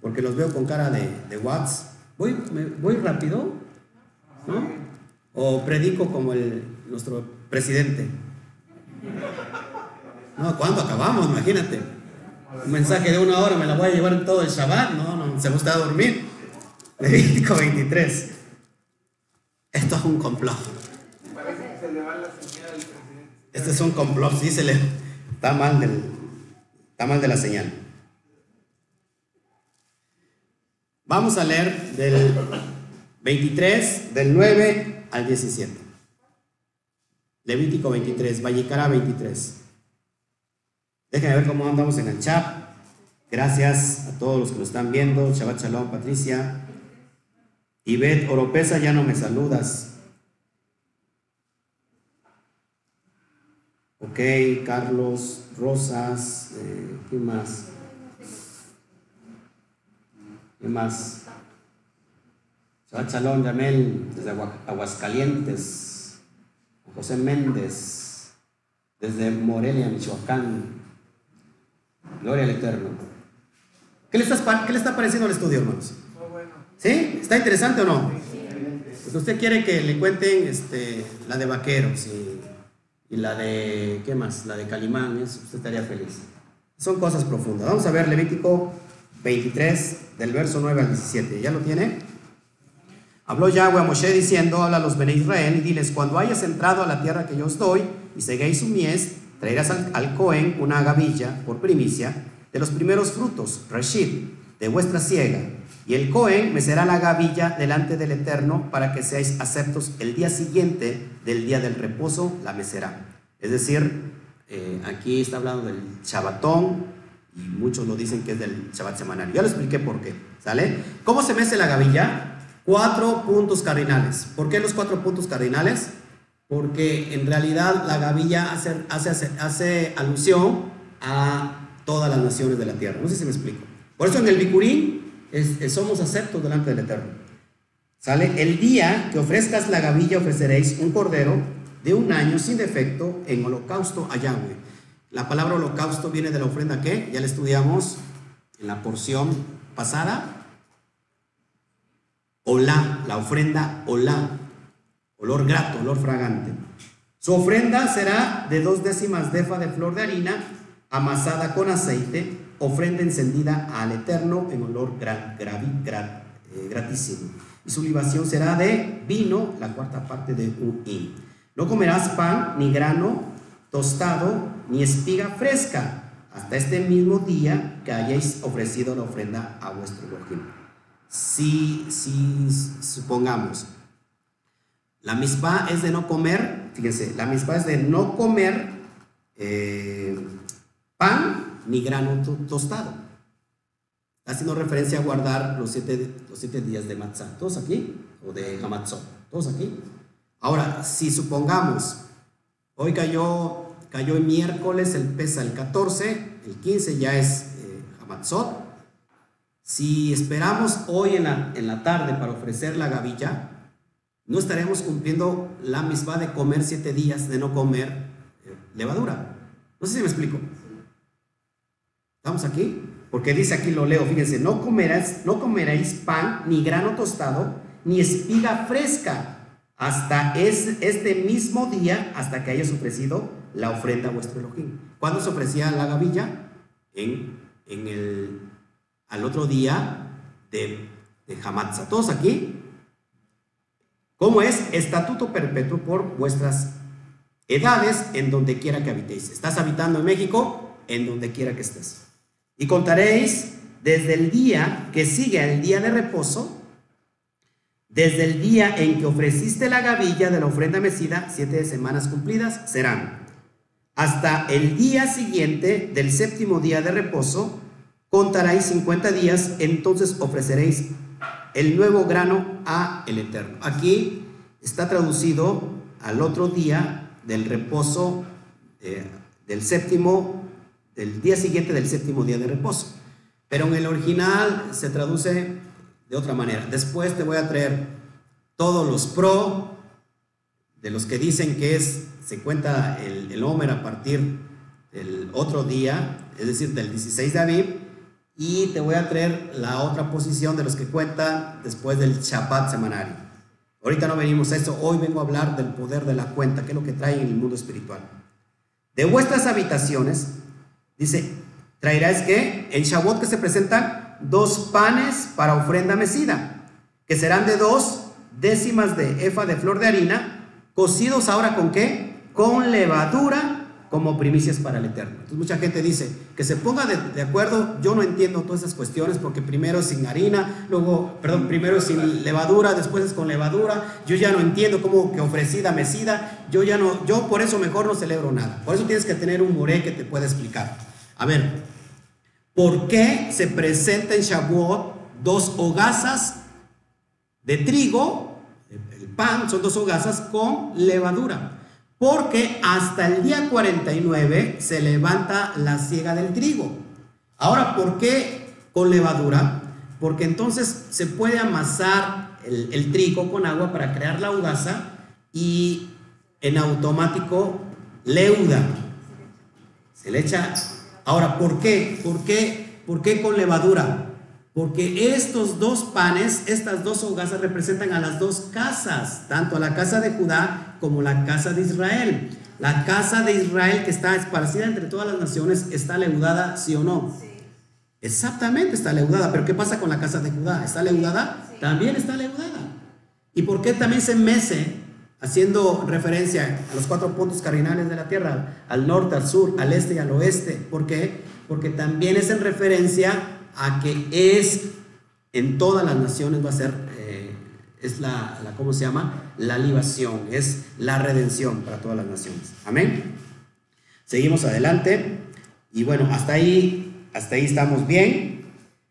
Porque los veo con cara de, de Watts. ¿Voy, ¿Voy rápido? ¿No? ¿O predico como el, nuestro presidente? No, ¿cuándo acabamos? Imagínate. Un mensaje de una hora me la voy a llevar en todo el Shabbat. No, no, se gusta dormir. (laughs) Levítico 23. Esto es un complot. Este es un complot, sí se le está mal está mal de la señal. Vamos a leer del 23, del 9 al 17. Levítico 23, Vallecara 23. Déjenme ver cómo andamos en el chat. Gracias a todos los que nos están viendo. Shabbat Shalom, Patricia. Ivette Oropesa, ya no me saludas. Ok, Carlos Rosas, eh, ¿qué más? ¿Qué más? Chalón Yamel, desde Aguascalientes. José Méndez, desde Morelia, Michoacán. Gloria al Eterno. ¿Qué le, está, ¿Qué le está pareciendo al estudio, hermanos? ¿Sí? ¿Está interesante o no? Pues usted quiere que le cuenten este, la de vaqueros y, la de, ¿qué más? La de Calimán, usted estaría feliz. Son cosas profundas. Vamos a ver Levítico 23, del verso 9 al 17. ¿Ya lo tiene? Habló Yahweh a Moshe diciendo, habla a los Bene Israel y diles, cuando hayas entrado a la tierra que yo os doy y seguéis su mies, traerás al, Cohen una gavilla por primicia de los primeros frutos, Rashid, de vuestra siega y el Cohen me será la gavilla delante del Eterno para que seáis aceptos el día siguiente del día del reposo, la mecerá. Es decir, eh, aquí está hablando del Shabbatón y muchos lo dicen que es del Shabbat semanario. Ya lo expliqué por qué. ¿Sale? ¿Cómo se mece la gavilla? Cuatro puntos cardinales. ¿Por qué los cuatro puntos cardinales? Porque en realidad la gavilla hace, alusión a todas las naciones de la tierra. No sé si me explico. Por eso en el Bicurín somos aceptos delante del Eterno. ¿Sale? El día que ofrezcas la gavilla ofreceréis un cordero de un año sin defecto en holocausto a Yahweh. La palabra holocausto viene de la ofrenda que ya la estudiamos en la porción pasada. Olá, la ofrenda olá, olor grato, olor fragante. Su ofrenda será de dos décimas defa de flor de harina amasada con aceite ofrenda encendida al Eterno en olor eh, gratísimo. Y su libación será de vino, la cuarta parte de un hin. No comerás pan, ni grano tostado, ni espiga fresca, hasta este mismo día que hayáis ofrecido la ofrenda a vuestro Elohim. Si, si supongamos, la misma es de no comer, fíjense, la misma es de no comer eh, pan ni grano tostado. Haciendo referencia a guardar los siete, los siete días de matzah. ¿Todos aquí? O de hamatzot. ¿Todos aquí? Ahora, si supongamos, hoy cayó, cayó el miércoles, el pesa el 14, el 15 ya es eh, hamatzot. si esperamos hoy en la, en la tarde para ofrecer la gavilla, no estaremos cumpliendo la misma de comer siete días, de no comer eh, levadura. No sé si me explico. ¿Estamos aquí? Porque dice aquí, lo leo, fíjense, no comerás, no comeréis pan, ni grano tostado, ni espiga fresca, hasta este mismo día, hasta que hayas ofrecido la ofrenda a vuestro Elohim. ¿Cuándo se ofrecía la gavilla? En, en el, al otro día de, de. ¿Todos aquí? ¿Cómo es? Estatuto perpetuo por vuestras edades en donde quiera que habitéis. ¿Estás habitando en México? En donde quiera que estés. Y contaréis desde el día que sigue al día de reposo, desde el día en que ofreciste la gavilla de la ofrenda mecida, siete semanas cumplidas serán. Hasta el día siguiente del séptimo día de reposo, contaréis 50 días, entonces ofreceréis el nuevo grano a el Eterno. Aquí está traducido al otro día del reposo eh, del séptimo, del día siguiente del séptimo día de reposo. Pero en el original se traduce de otra manera. Después te voy a traer todos los pro de los que dicen que es, se cuenta el, el Homer a partir del otro día, es decir, del 16 de abril, y te voy a traer la otra posición de los que cuentan después del Shabbat semanario. Ahorita no venimos a eso, hoy vengo a hablar del poder de la cuenta, que es lo que trae en el mundo espiritual. De vuestras habitaciones, dice, traerás que en Shabbat que se presentan dos panes para ofrenda mecida, que serán de dos décimas de efa de flor de harina, cocidos ahora con qué? Con levadura como primicias para el Eterno. Entonces mucha gente dice que se ponga de, acuerdo, yo no entiendo todas esas cuestiones porque primero es sin harina, luego, perdón, primero es sin levadura, después es con levadura, yo ya no entiendo cómo que ofrecida, mecida, yo ya no, yo por eso mejor no celebro nada. Por eso tienes que tener un moré que te pueda explicar. A ver, ¿por qué se presenta en Shavuot dos hogazas de trigo, el pan son dos hogazas con levadura? Porque hasta el día 49 se levanta la siega del trigo. Ahora, ¿por qué con levadura? Porque entonces se puede amasar el, trigo con agua para crear la udaza y en automático leuda. Se le echa. Ahora, ¿por qué? ¿Por qué? ¿Por qué con levadura? Porque estos dos panes, estas dos hogazas representan a las dos casas, tanto a la casa de Judá como la casa de Israel. La casa de Israel que está esparcida entre todas las naciones está leudada, ¿sí o no? Exactamente está leudada, pero ¿qué pasa con la casa de Judá? ¿Está leudada? También está leudada. ¿Y por qué también se mece, haciendo referencia a los cuatro puntos cardinales de la tierra, al norte, al sur, al este y al oeste? ¿Por qué? Porque también es en referencia a que es en todas las naciones va a ser, eh, es la, la, ¿cómo se llama? La libación, es la redención para todas las naciones. Amén. Seguimos adelante y bueno, hasta ahí, hasta ahí estamos bien.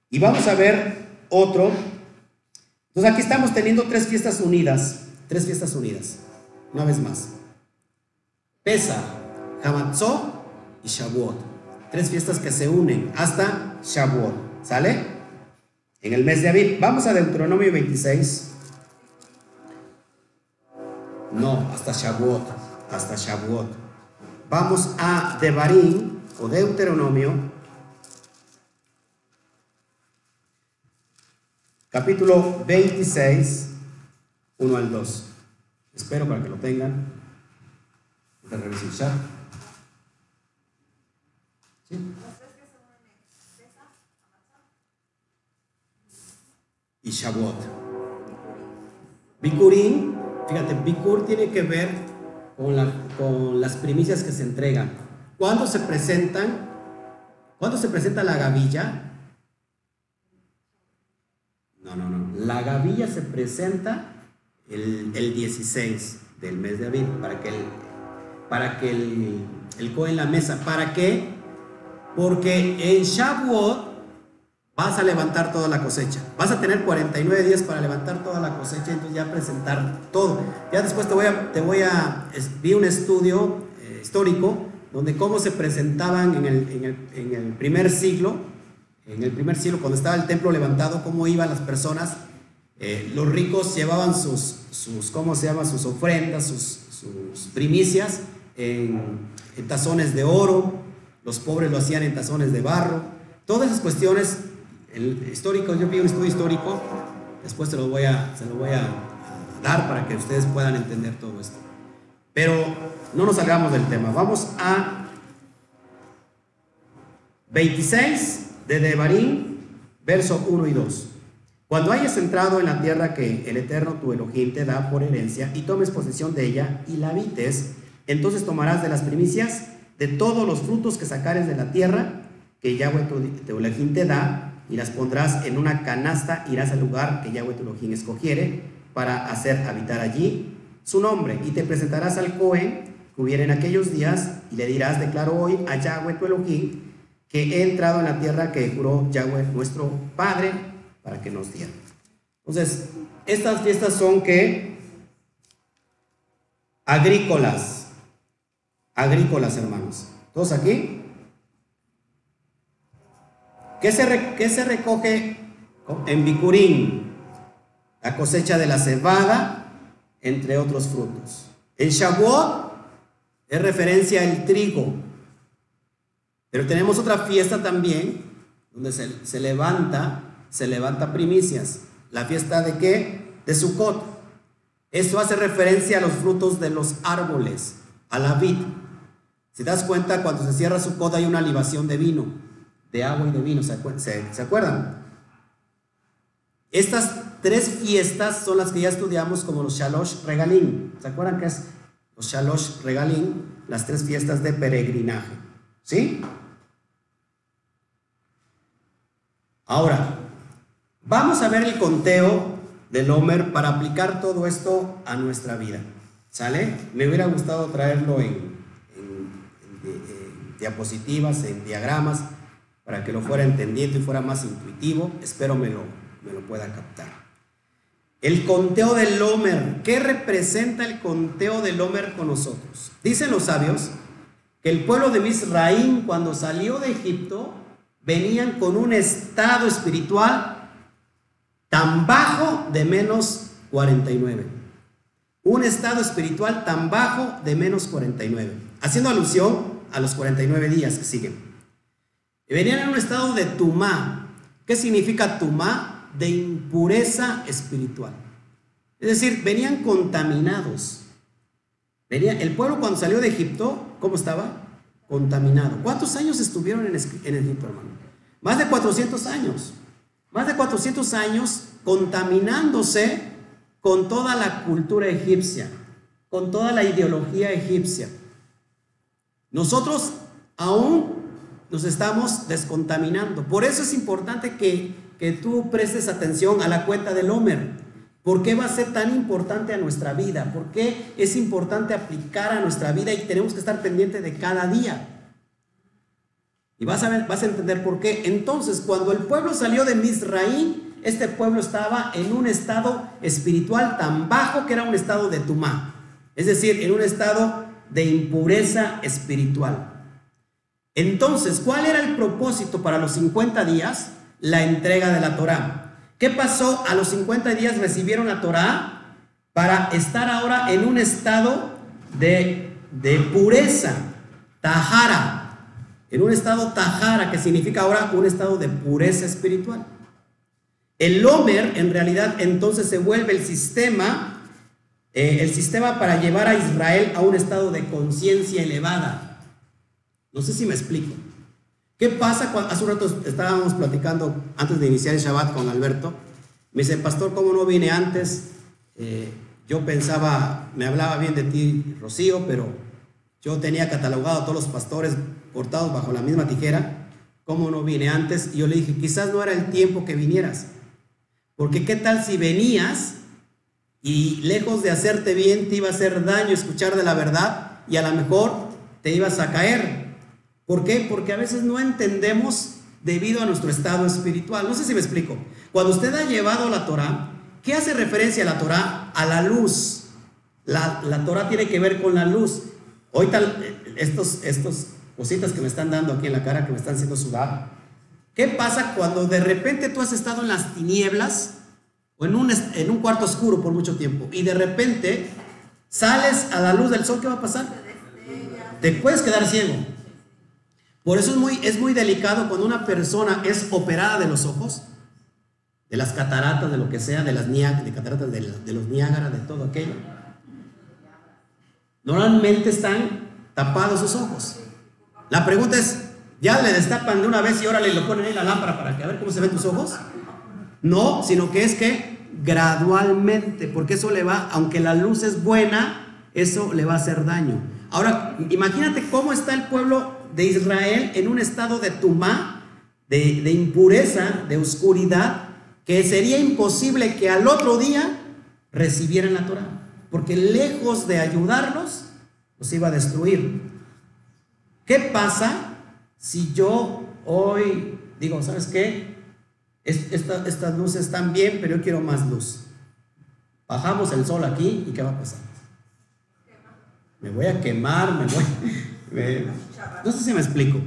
Y vamos a ver otro. Entonces aquí estamos teniendo tres fiestas unidas, tres fiestas unidas, una vez más. Pesa, Hamatzot y Shavuot. Tres fiestas que se unen hasta Shavuot. ¿Sale? En el mes de abril. Vamos a Deuteronomio 26. No, hasta Shavuot. Hasta Shavuot. Vamos a Devarim o Deuteronomio. Capítulo 26, 1 al 2. Espero para que lo tengan. Revisar. ¿Sí? Y Shavuot. Bikurim, fíjate, Bikur tiene que ver con, la, con las primicias que se entregan. ¿Cuándo se presentan? ¿Cuándo se presenta la gavilla? No, no, no. La gavilla se presenta el, el 16 del mes de abril para que el, para que el, el en la mesa. ¿Para qué? Porque en Shavuot vas a levantar toda la cosecha. Vas a tener 49 días para levantar toda la cosecha, entonces ya presentar todo. Ya después te voy a, te voy a vi un estudio eh, histórico donde cómo se presentaban en el, en, el, en el, primer siglo en el primer siglo, cuando estaba el templo levantado, cómo iban las personas. Eh, los ricos llevaban sus, sus, ¿cómo se llama? Sus ofrendas, sus, sus primicias en, en tazones de oro, los pobres lo hacían en tazones de barro. Todas esas cuestiones, el histórico, yo pido un estudio histórico, después se lo voy a, se lo voy a dar para que ustedes puedan entender todo esto. Pero no nos salgamos del tema. Vamos a 26 de Devarim, verso 1 y 2. Cuando hayas entrado en la tierra que el Eterno tu Elohim te da por herencia y tomes posesión de ella y la habites, entonces tomarás de las primicias de todos los frutos que sacares de la tierra que Yahweh tu, Elohim te da y las pondrás en una canasta, irás al lugar que Yahweh tu Elohim escogiere para hacer habitar allí su nombre y te presentarás al Cohen que hubiera en aquellos días y le dirás, declaro hoy a Yahweh tu Elohim que he entrado en la tierra que juró Yahweh nuestro Padre para que nos diera. Entonces, estas fiestas son que agrícolas, agrícolas hermanos. ¿Todos aquí? ¿Qué se, qué se recoge en Bicurín? La cosecha de la cebada, entre otros frutos. En Shavuot es referencia al trigo. Pero tenemos otra fiesta también, donde se, se, levanta, se levanta primicias. ¿La fiesta de qué? De Sukkot. Esto hace referencia a los frutos de los árboles, a la vid. Si das cuenta, cuando se cierra Sukkot hay una libación de vino, de agua y de vino, ¿se, se, ¿se acuerdan? Estas tres fiestas son las que ya estudiamos como los Shalosh Regalim. ¿Se acuerdan que es los Shalosh Regalim? Las tres fiestas de peregrinaje. ¿Sí? Ahora, vamos a ver el conteo del Homer para aplicar todo esto a nuestra vida. ¿Sale? Me hubiera gustado traerlo en, diapositivas, en diagramas, para que lo fuera entendiendo y fuera más intuitivo. Espero me lo, me lo pueda captar. El conteo del Homer. ¿Qué representa el conteo del Homer con nosotros? Dicen los sabios que el pueblo de Misraín cuando salió de Egipto venían con un estado espiritual tan bajo de menos 49. Un estado espiritual tan bajo de menos 49. Haciendo alusión a los 49 días que siguen. Venían en un estado de tumá. ¿Qué significa tumá? de impureza espiritual. Es decir, venían contaminados. Venía, el pueblo cuando salió de Egipto, ¿cómo estaba? Contaminado. ¿Cuántos años estuvieron en, en Egipto, hermano? Más de 400 años. Más de 400 años contaminándose con toda la cultura egipcia, con toda la ideología egipcia. Nosotros aún nos estamos descontaminando. Por eso es importante que que tú prestes atención a la cuenta del Homer. ¿Por qué va a ser tan importante a nuestra vida? ¿Por qué es importante aplicar a nuestra vida y tenemos que estar pendientes de cada día? Y vas a, ver, vas a entender por qué. Entonces, cuando el pueblo salió de Misraín, este pueblo estaba en un estado espiritual tan bajo que era un estado de tumá. Es decir, en un estado de impureza espiritual. Entonces, ¿cuál era el propósito para los 50 días? la entrega de la Torá. ¿Qué pasó? A los 50 días recibieron la Torá para estar ahora en un estado de, pureza, tajara, en un estado tajara, que significa ahora un estado de pureza espiritual. El Homer en realidad entonces se vuelve el sistema, eh, el sistema para llevar a Israel a un estado de conciencia elevada. No sé si me explico. ¿Qué pasa cuando hace un rato estábamos platicando antes de iniciar el Shabbat con Alberto? Me dice, pastor, ¿cómo no vine antes? Eh, yo pensaba, me hablaba bien de ti, Rocío, pero yo tenía catalogado a todos los pastores cortados bajo la misma tijera. ¿Cómo no vine antes? Y yo le dije, quizás no era el tiempo que vinieras. Porque qué tal si venías y lejos de hacerte bien te iba a hacer daño escuchar de la verdad y a lo mejor te ibas a caer. ¿Por qué? Porque a veces no entendemos debido a nuestro estado espiritual. No sé si me explico. Cuando usted ha llevado la Torah, ¿qué hace referencia a la Torah? A la luz. La, la Torah tiene que ver con la luz. Hoy tal, estos, estos cositas que me están dando aquí en la cara, que me están haciendo sudar. ¿Qué pasa cuando de repente tú has estado en las tinieblas o en un, en un cuarto oscuro por mucho tiempo y de repente sales a la luz del sol? ¿Qué va a pasar? Te puedes quedar ciego. Por eso es muy, es muy delicado cuando una persona es operada de los ojos, de las cataratas, de lo que sea, de las de cataratas de, los Niágara, de todo aquello. Normalmente están tapados sus ojos. La pregunta es, ya le destapan de una vez y ahora le ponen ahí la lámpara para que a ver cómo se ven tus ojos. No, sino que es que gradualmente, porque eso le va, aunque la luz es buena, eso le va a hacer daño. Ahora, imagínate cómo está el pueblo de Israel en un estado de tumá, de, de impureza, de oscuridad, que sería imposible que al otro día recibieran la Torah, porque lejos de ayudarlos, los iba a destruir. ¿Qué pasa si yo hoy digo, ¿sabes qué? estas luces están bien, pero yo quiero más luz. Bajamos el sol aquí y ¿qué va a pasar? Me voy a quemar, me voy... no sé si me explico.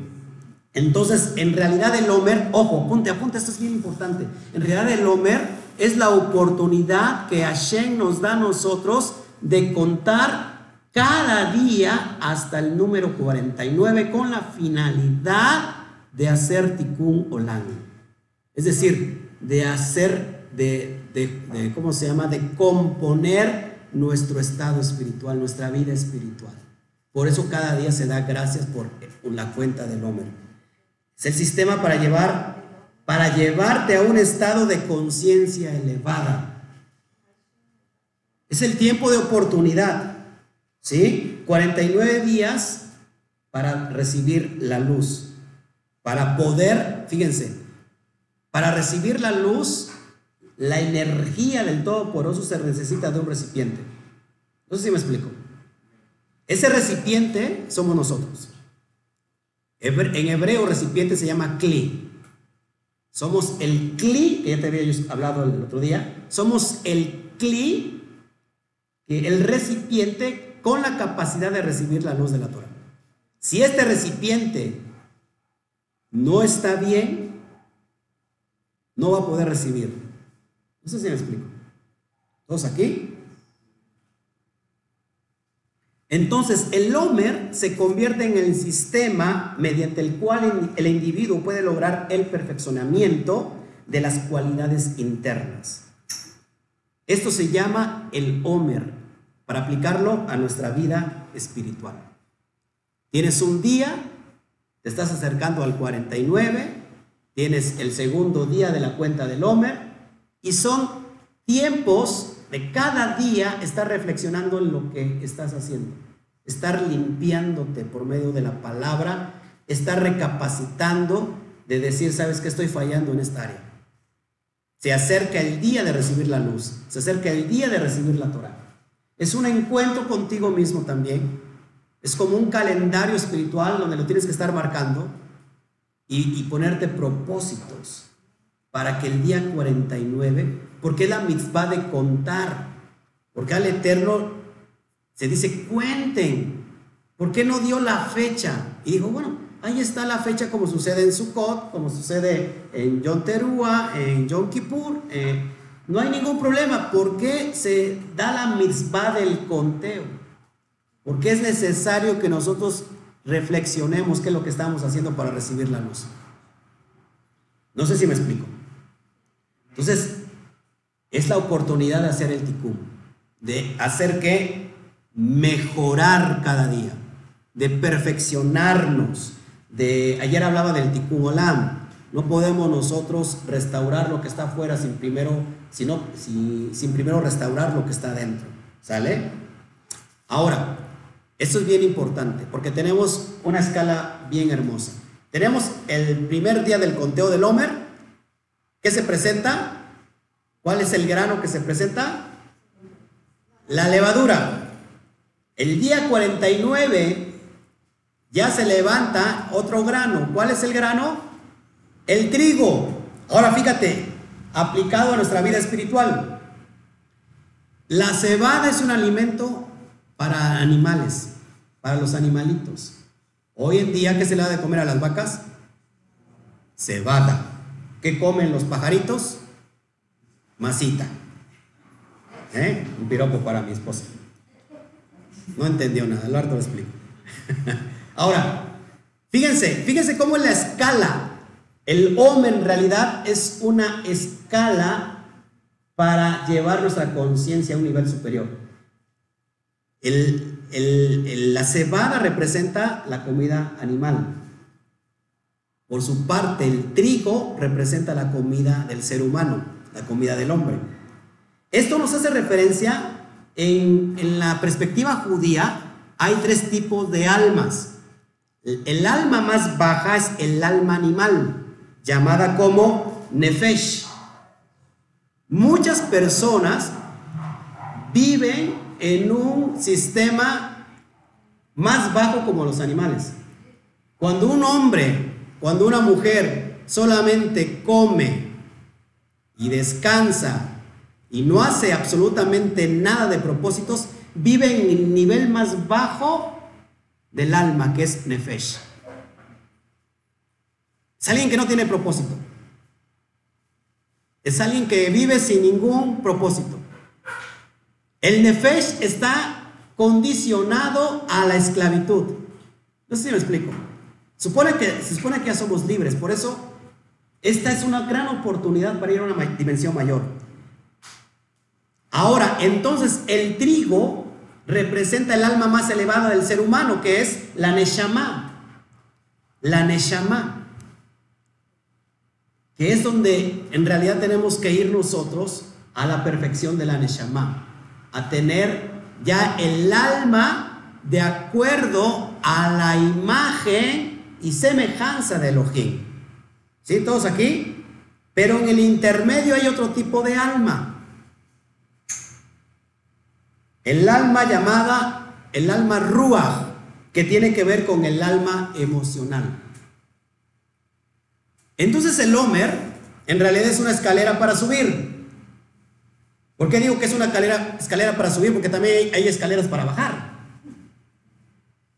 Entonces, en realidad el Homer, ojo, apunte, apunte, esto es bien importante. En realidad el Homer es la oportunidad que Hashem nos da a nosotros de contar cada día hasta el número 49 con la finalidad de hacer tikkun olam. Es decir, de hacer, de, de, ¿cómo se llama? De componer nuestro estado espiritual, nuestra vida espiritual. Por eso cada día se da gracias por la cuenta del Homer. Es el sistema para llevar, para llevarte a un estado de conciencia elevada. Es el tiempo de oportunidad. ¿Sí? 49 días para recibir la luz. Para poder, fíjense, para recibir la luz, la energía del Todopoderoso se necesita de un recipiente. No sé si me explico. Ese recipiente somos nosotros. En hebreo recipiente se llama kli. Somos el kli, que ya te había hablado el otro día. Somos el kli, el recipiente con la capacidad de recibir la luz de la Torah. Si este recipiente no está bien, no va a poder recibir. No sé si me explico. ¿Todos aquí? Entonces, el Homer se convierte en el sistema mediante el cual el individuo puede lograr el perfeccionamiento de las cualidades internas. Esto se llama el Homer para aplicarlo a nuestra vida espiritual. Tienes un día, te estás acercando al 49, tienes el segundo día de la cuenta del Homer y son tiempos de cada día estar reflexionando en lo que estás haciendo, estar limpiándote por medio de la palabra, estar recapacitando de decir, sabes que estoy fallando en esta área. Se acerca el día de recibir la luz, se acerca el día de recibir la Torah. Es un encuentro contigo mismo también. Es como un calendario espiritual donde lo tienes que estar marcando y, ponerte propósitos para que el día 49, porque es la mitzvah de contar, porque al Eterno se dice cuenten, ¿por qué no dio la fecha? Y dijo, bueno, ahí está la fecha como sucede en Sukkot, como sucede en Yom Teruah, en Yom Kippur. Eh, no hay ningún problema. ¿Por qué se da la mitzvah del conteo? Porque es necesario que nosotros reflexionemos qué es lo que estamos haciendo para recibir la luz. No sé si me explico. Entonces, es la oportunidad de hacer el tikkun, de hacer que mejorar cada día, de perfeccionarnos. De ayer hablaba del tikkun olam. No podemos nosotros restaurar lo que está afuera sin primero sino, sin primero restaurar lo que está dentro. ¿Sale? Ahora, esto es bien importante porque tenemos una escala bien hermosa. Tenemos el primer día del conteo del Homer. ¿Qué se presenta? ¿Cuál es el grano que se presenta? La levadura. El día 49 ya se levanta otro grano. ¿Cuál es el grano? El trigo. Ahora fíjate, aplicado a nuestra vida espiritual. La cebada es un alimento para animales, para los animalitos. Hoy en día, ¿qué se le da de comer a las vacas? Cebada. ¿Qué comen los pajaritos? Masita. ¿Eh? Un piropo para mi esposa. No entendió nada, al lo explico. (laughs) Ahora, fíjense, fíjense cómo es la escala. El OM en realidad es una escala para llevar nuestra conciencia a un nivel superior. la cebada representa la comida animal. Por su parte, el trigo representa la comida del ser humano, la comida del hombre. Esto nos hace referencia en, la perspectiva judía, hay tres tipos de almas. El, alma más baja es el alma animal, llamada como nefesh. Muchas personas viven en un sistema más bajo como los animales. Cuando un hombre, cuando una mujer solamente come y descansa y no hace absolutamente nada de propósitos, vive en el nivel más bajo del alma, que es Nefesh. Es alguien que no tiene propósito. Es alguien que vive sin ningún propósito. El Nefesh está condicionado a la esclavitud. No sé si me explico. Supone que, se supone que ya somos libres, por eso esta es una gran oportunidad para ir a una dimensión mayor. Ahora, entonces el trigo representa el alma más elevada del ser humano, que es la Neshama. La Neshama. Que es donde en realidad tenemos que ir nosotros a la perfección de la Neshama. A tener ya el alma de acuerdo a la imagen y semejanza de Elohim. ¿Sí? ¿Todos aquí? Pero en el intermedio hay otro tipo de alma el alma llamada el alma ruach, que tiene que ver con el alma emocional. Entonces el Homer en realidad es una escalera para subir. ¿Por qué digo que es una escalera, escalera para subir? Porque también hay escaleras para bajar.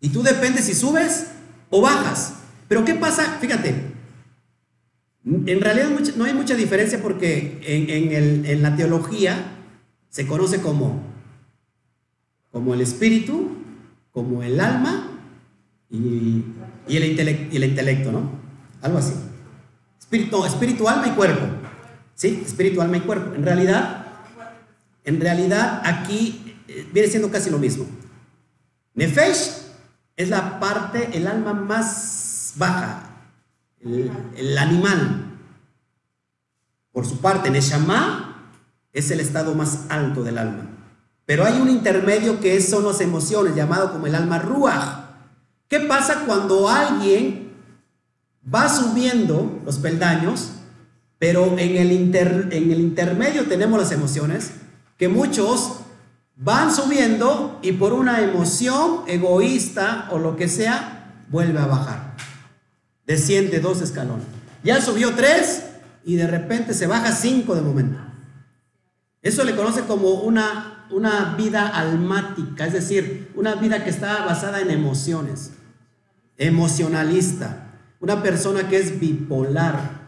Y tú dependes si subes o bajas. Pero ¿qué pasa? Fíjate, en realidad no hay mucha diferencia porque en, la teología se conoce como el espíritu, como el alma y, el, intelecto, ¿no? Algo así. Espíritu, espíritu, alma y cuerpo. ¿Sí? Espíritu, alma y cuerpo. En realidad, en realidad aquí eh, viene siendo casi lo mismo. Nefesh es la parte, el alma más baja, el, animal. Por su parte, Neshama es el estado más alto del alma. Pero hay un intermedio que son las emociones, llamado como el alma ruach. ¿Qué pasa cuando alguien va subiendo los peldaños, pero en el, en el intermedio tenemos las emociones, que muchos van subiendo y por una emoción egoísta o lo que sea, vuelve a bajar. Desciende dos escalones. Ya subió tres y de repente se baja cinco de momento. Eso le conoce como una una vida almática, es decir, una vida que está basada en emociones, emocionalista, una persona que es bipolar,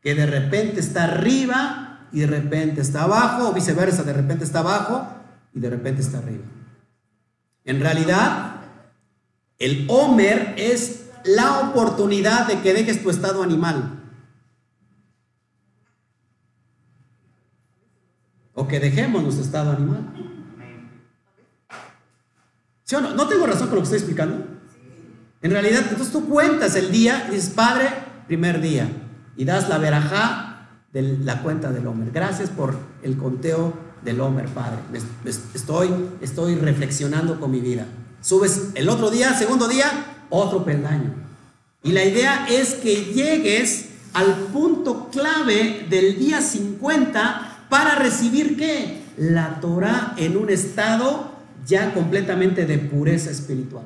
que de repente está arriba y de repente está abajo, o viceversa, de repente está abajo y de repente está arriba. En realidad, el Homer es la oportunidad de que dejes tu estado animal. o que dejemos nuestro estado animal. ¿Sí o no? ¿No tengo razón con lo que estoy explicando? En realidad, entonces tú cuentas el día dices, Padre, primer día, y das la verajá de la cuenta del Homer. Gracias por el conteo del Homer, Padre. Estoy, estoy reflexionando con mi vida. Subes el otro día, segundo día, otro peldaño. Y la idea es que llegues al punto clave del día 50 para recibir qué? La Torah en un estado ya completamente de pureza espiritual.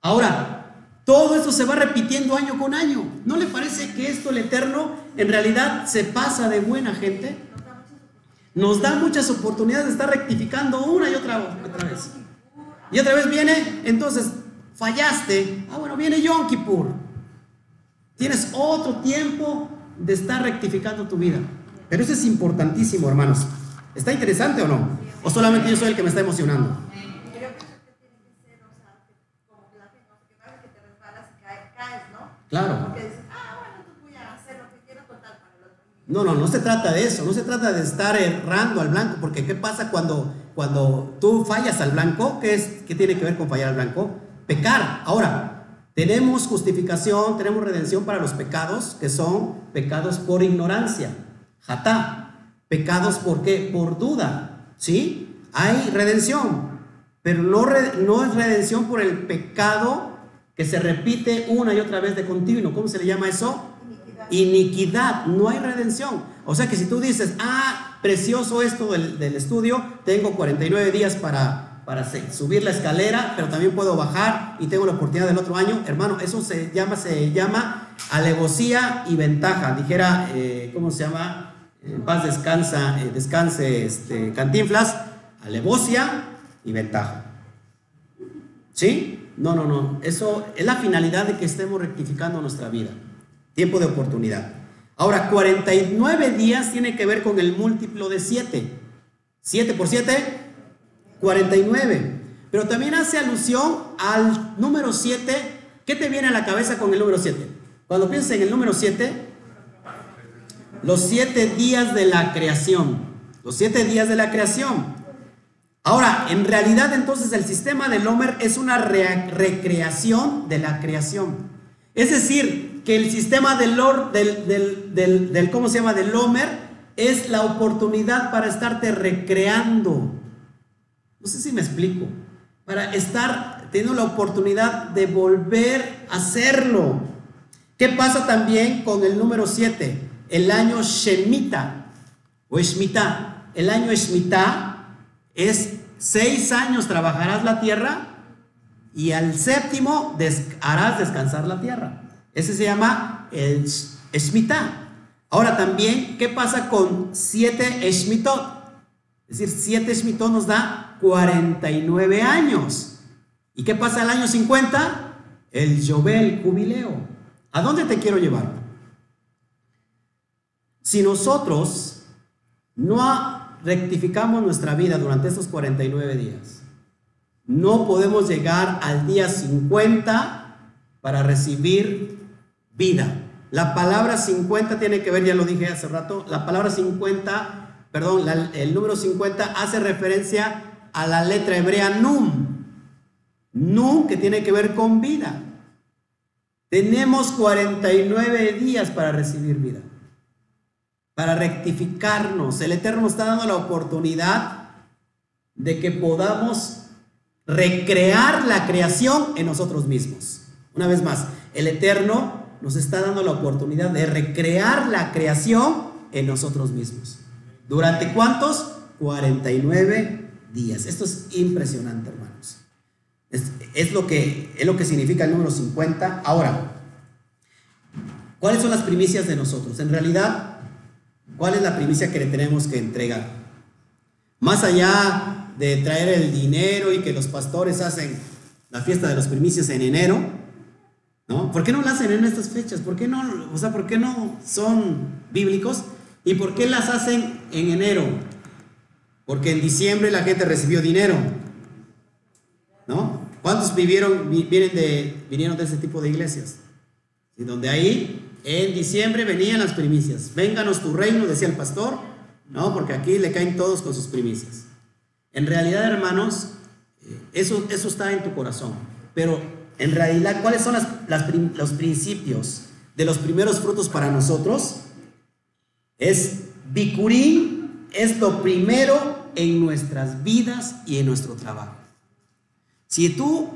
Ahora, todo esto se va repitiendo año con año. ¿No le parece que esto, el Eterno, en realidad se pasa de buena gente? Nos da muchas oportunidades de estar rectificando una y otra, otra vez. Y otra vez viene, entonces, fallaste. Ah, bueno, viene Yom Kippur. Tienes otro tiempo de estar rectificando tu vida. Pero eso es importantísimo, hermanos. ¿Está interesante o no? ¿O solamente yo soy el que me está emocionando? Claro. No, no, no se trata de eso, no se trata de estar errando al blanco, porque ¿qué pasa cuando, cuando tú fallas al blanco? ¿Qué, es, ¿Qué tiene que ver con fallar al blanco? Pecar. Ahora, tenemos justificación, tenemos redención para los pecados, que son pecados por ignorancia, jatá. Pecados por qué? Por duda, ¿sí? Hay redención, pero no, no es redención por el pecado que se repite una y otra vez de continuo. ¿Cómo se le llama eso? iniquidad, no hay redención. O sea que si tú dices, ah, precioso esto del, estudio, tengo 49 días para, para subir la escalera, pero también puedo bajar y tengo la oportunidad del otro año, hermano, eso se llama, se llama alevosía y ventaja. Dijera, eh, ¿cómo se llama? En paz descansa, eh, descanse este, Cantinflas, alevosía y ventaja. ¿Sí? No, no, no. Eso es la finalidad de que estemos rectificando nuestra vida. Tiempo de oportunidad. Ahora, 49 días tiene que ver con el múltiplo de 7. 7 por 7, 49. Pero también hace alusión al número 7. ¿Qué te viene a la cabeza con el número 7? Cuando piensas en el número 7, los 7 días de la creación. Los 7 días de la creación. Ahora, en realidad entonces el sistema del Homer es una recreación de la creación. Es decir, que el sistema del, del, del, ¿cómo se llama? Del Lomer es la oportunidad para estarte recreando. No sé si me explico. Para estar teniendo la oportunidad de volver a hacerlo. ¿Qué pasa también con el número 7? El año Shemita o Shemitah. El año Shemitah es seis años trabajarás la tierra y al séptimo harás descansar la tierra. Ese se llama el Shemitah. Ahora también, ¿qué pasa con siete Shmitot? Es decir, siete Shmitot nos da 49 años. ¿Y qué pasa al año 50? El Yobel, jubileo. ¿A dónde te quiero llevar? Si nosotros no rectificamos nuestra vida durante estos 49 días, no podemos llegar al día 50 para recibir vida. La palabra 50 tiene que ver, ya lo dije hace rato, la palabra 50, perdón, el número 50 hace referencia a la letra hebrea num. Num que tiene que ver con vida. Tenemos 49 días para recibir vida, para rectificarnos. El Eterno nos está dando la oportunidad de que podamos recrear la creación en nosotros mismos. Una vez más, el Eterno nos está dando la oportunidad de recrear la creación en nosotros mismos. ¿Durante cuántos? 49 días. Esto es impresionante, hermanos. Es, lo, que, es lo que significa el número 50. Ahora, ¿cuáles son las primicias de nosotros? En realidad, ¿cuál es la primicia que le tenemos que entregar? Más allá de traer el dinero y que los pastores hacen la fiesta de los primicias en enero, ¿no? ¿Por qué no la hacen en estas fechas? ¿Por qué no, o sea, por qué no son bíblicos? ¿Y por qué las hacen en enero? Porque en diciembre la gente recibió dinero, ¿no? ¿Cuántos vivieron, vienen de, vinieron de ese tipo de iglesias? Y donde ahí, en diciembre venían las primicias. Vénganos tu reino, decía el pastor, ¿no? Porque aquí le caen todos con sus primicias. En realidad, hermanos, eh, eso, eso está en tu corazón. Pero en realidad, ¿cuáles son los principios de los primeros frutos para nosotros? Es Bicurín, es lo primero en nuestras vidas y en nuestro trabajo. Si tú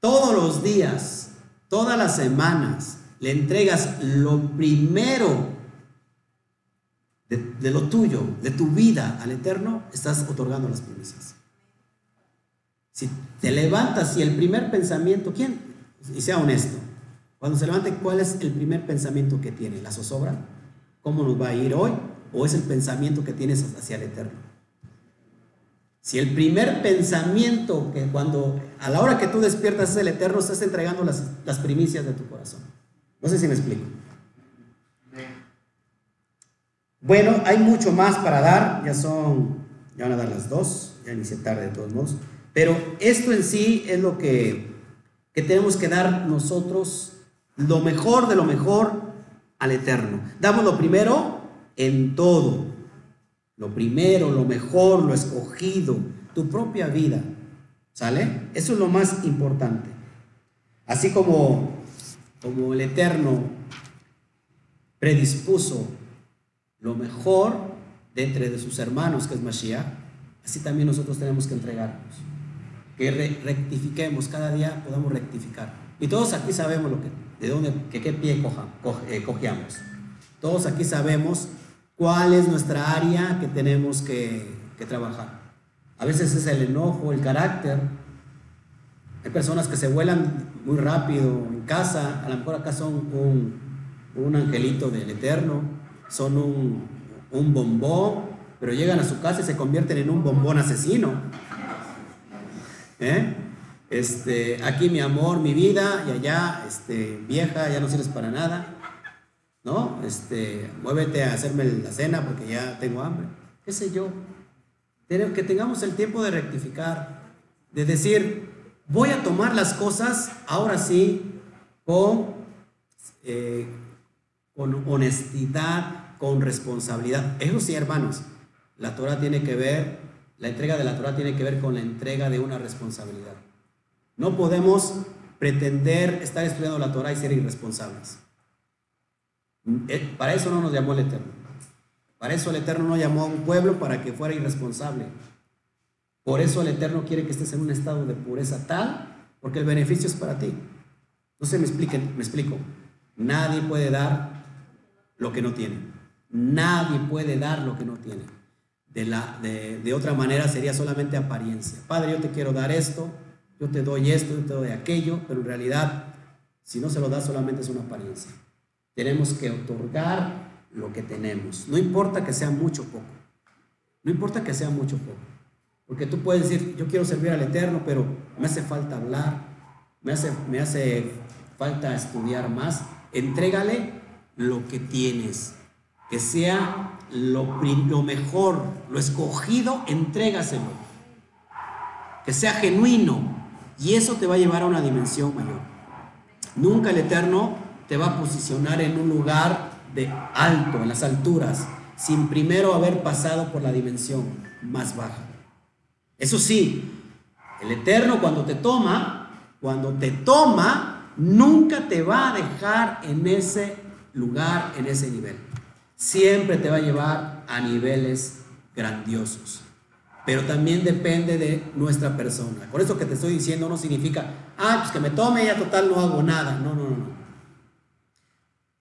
todos los días, todas las semanas, le entregas lo primero de, lo tuyo, de tu vida al Eterno, estás otorgando las promesas. Si te levantas y el primer pensamiento, ¿quién? Y sea honesto. Cuando se levante, ¿cuál es el primer pensamiento que tiene? ¿La zozobra? ¿Cómo nos va a ir hoy? ¿O es el pensamiento que tienes hacia el Eterno? Si el primer pensamiento que cuando a la hora que tú despiertas es el Eterno, estás entregando las, primicias de tu corazón. No sé si me explico. Bueno, hay mucho más para dar, ya son, ya van a dar las dos, ya inicié tarde de todos modos, pero esto en sí es lo que, que tenemos que dar nosotros, lo mejor de lo mejor al Eterno. Damos lo primero en todo, lo primero, lo mejor, lo escogido, tu propia vida, ¿sale? Eso es lo más importante. Así como, como el Eterno predispuso lo mejor de entre de sus hermanos, que es Mashiach, así también nosotros tenemos que entregarnos. Que rectifiquemos, cada día podamos rectificar. Y todos aquí sabemos lo que, de dónde, que qué pie coja, eh, cojeamos. Todos aquí sabemos cuál es nuestra área que tenemos que, trabajar. A veces es el enojo, el carácter. Hay personas que se vuelan muy rápido en casa, a lo mejor acá son un, angelito del Eterno, son un, un bombón, pero llegan a su casa y se convierten en un bombón asesino. ¿Eh? Este, aquí mi amor, mi vida, y allá, este, vieja, ya no sirves para nada. ¿No? Este, muévete a hacerme la cena porque ya tengo hambre. ¿Qué sé yo? Que tengamos el tiempo de rectificar, de decir, voy a tomar las cosas ahora sí con, eh, con honestidad, con responsabilidad. Eso sí, hermanos, la Torah tiene que ver, la entrega de la Torah tiene que ver con la entrega de una responsabilidad. No podemos pretender estar estudiando la Torah y ser irresponsables. Eh, para eso no nos llamó el Eterno. Para eso el Eterno no llamó a un pueblo para que fuera irresponsable. Por eso el Eterno quiere que estés en un estado de pureza tal, porque el beneficio es para ti. No se me expliquen, me explico. Nadie puede dar lo que no tiene. Nadie puede dar lo que no tiene. De, la, de, de otra manera sería solamente apariencia. Padre, yo te quiero dar esto, yo te doy esto, yo te doy aquello, pero en realidad, si no se lo da, solamente es una apariencia. Tenemos que otorgar lo que tenemos. No importa que sea mucho o poco. No importa que sea mucho o poco. Porque tú puedes decir, yo quiero servir al Eterno, pero me hace falta hablar, me hace, me hace falta estudiar más. Entrégale lo que tienes. Que sea lo, lo mejor, lo escogido, entrégaselo. Que sea genuino. Y eso te va a llevar a una dimensión mayor. Nunca el Eterno te va a posicionar en un lugar de alto, en las alturas, sin primero haber pasado por la dimensión más baja. Eso sí, el Eterno cuando te toma, cuando te toma, nunca te va a dejar en ese lugar, en ese nivel. Siempre te va a llevar a niveles grandiosos. Pero también depende de nuestra persona. Por eso que te estoy diciendo no significa, ah, pues que me tome ya total no hago nada. No, no, no.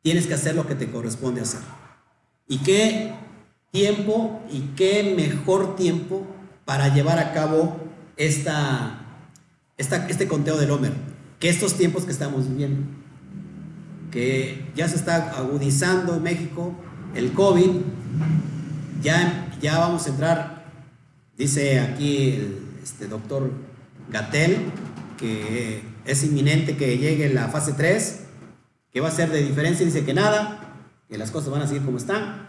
Tienes que hacer lo que te corresponde hacer. ¿Y qué tiempo y qué mejor tiempo para llevar a cabo esta, este conteo del Homer? Que estos tiempos que estamos viviendo. Que ya se está agudizando en México el COVID. Ya, ya vamos a entrar, dice aquí el este doctor Gatel, que es inminente que llegue la fase 3 ¿Qué va a ser de diferencia? Dice que nada, que las cosas van a seguir como están,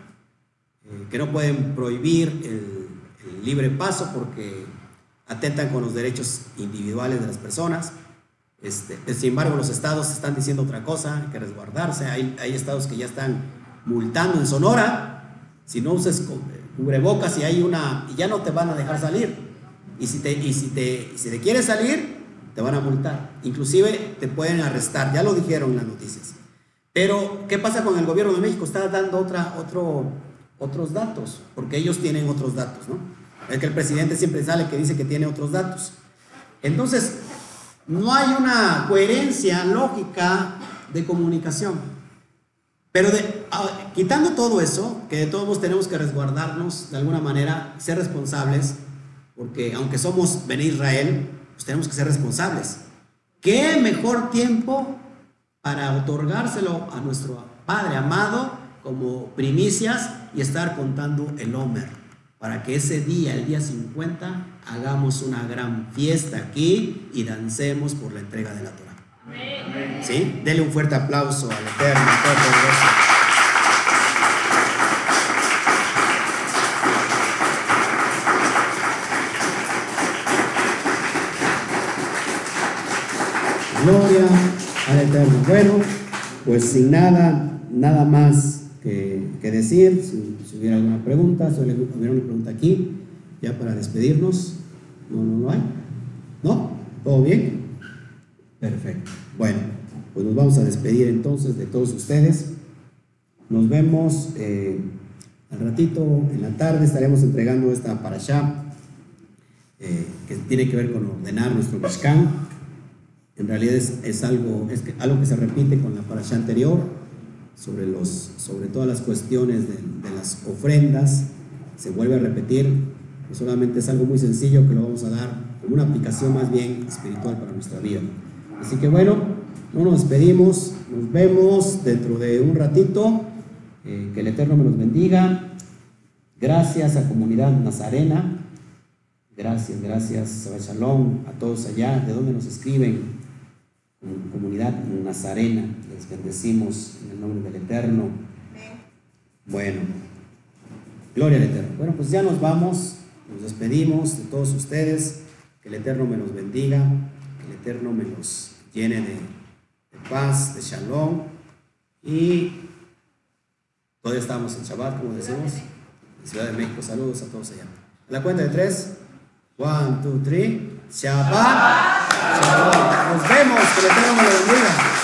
eh, que no pueden prohibir el, libre paso porque atentan con los derechos individuales de las personas. Este, sin embargo, los estados están diciendo otra cosa, hay que resguardarse. Hay, hay estados que ya están multando en Sonora. Si no uses cubrebocas y hay una ya no te van a dejar salir. Y si te, y si te, si te quieres salir, te van a multar. Inclusive te pueden arrestar. Ya lo dijeron en las noticias. Pero, ¿qué pasa con el gobierno de México? Está dando otra, otro, otros datos, porque ellos tienen otros datos, ¿no? Es que el presidente siempre sale que dice que tiene otros datos. Entonces, no hay una coherencia lógica de comunicación. Pero quitando todo eso, que de todos tenemos que resguardarnos de alguna manera, ser responsables, porque aunque somos Ben Israel, pues tenemos que ser responsables. ¿Qué mejor tiempo para otorgárselo a nuestro Padre amado como primicias y estar contando el Homer, para que ese día, el día 50, hagamos una gran fiesta aquí y dancemos por la entrega de la Torah. ¿Sí? Dele un fuerte aplauso al Eterno. Gloria Eterno. Bueno, pues sin nada, nada más que, decir, si, hubiera alguna pregunta, si hubiera una pregunta aquí, ya para despedirnos. No, no, no hay. ¿No? ¿Todo bien? Perfecto. Bueno, pues nos vamos a despedir entonces de todos ustedes. Nos vemos eh, al ratito, en la tarde, estaremos entregando esta para allá, eh, que tiene que ver con ordenar nuestro Mishkan. En realidad es, algo, es algo que se repite con la parasha anterior, sobre, los, sobre todas las cuestiones de, las ofrendas, se vuelve a repetir, no solamente es algo muy sencillo que lo vamos a dar como una aplicación más bien espiritual para nuestra vida. Así que bueno, no nos despedimos, nos vemos dentro de un ratito, eh, que el Eterno me los bendiga, gracias a Comunidad Nazarena, gracias, gracias, Shalom, a todos allá, de donde nos escriben, comunidad nazarena. Les bendecimos en el nombre del Eterno. Bueno, gloria al Eterno. Bueno, pues ya nos vamos, nos despedimos de todos ustedes. Que el Eterno me los bendiga, que el Eterno me los llene de, paz, de shalom. Y todavía estamos en Shabbat, como decimos, en Ciudad de México. Saludos a todos allá. A la cuenta de tres. One, two, three. Shabbat. Nos vemos. Que le tengamos la bendiga.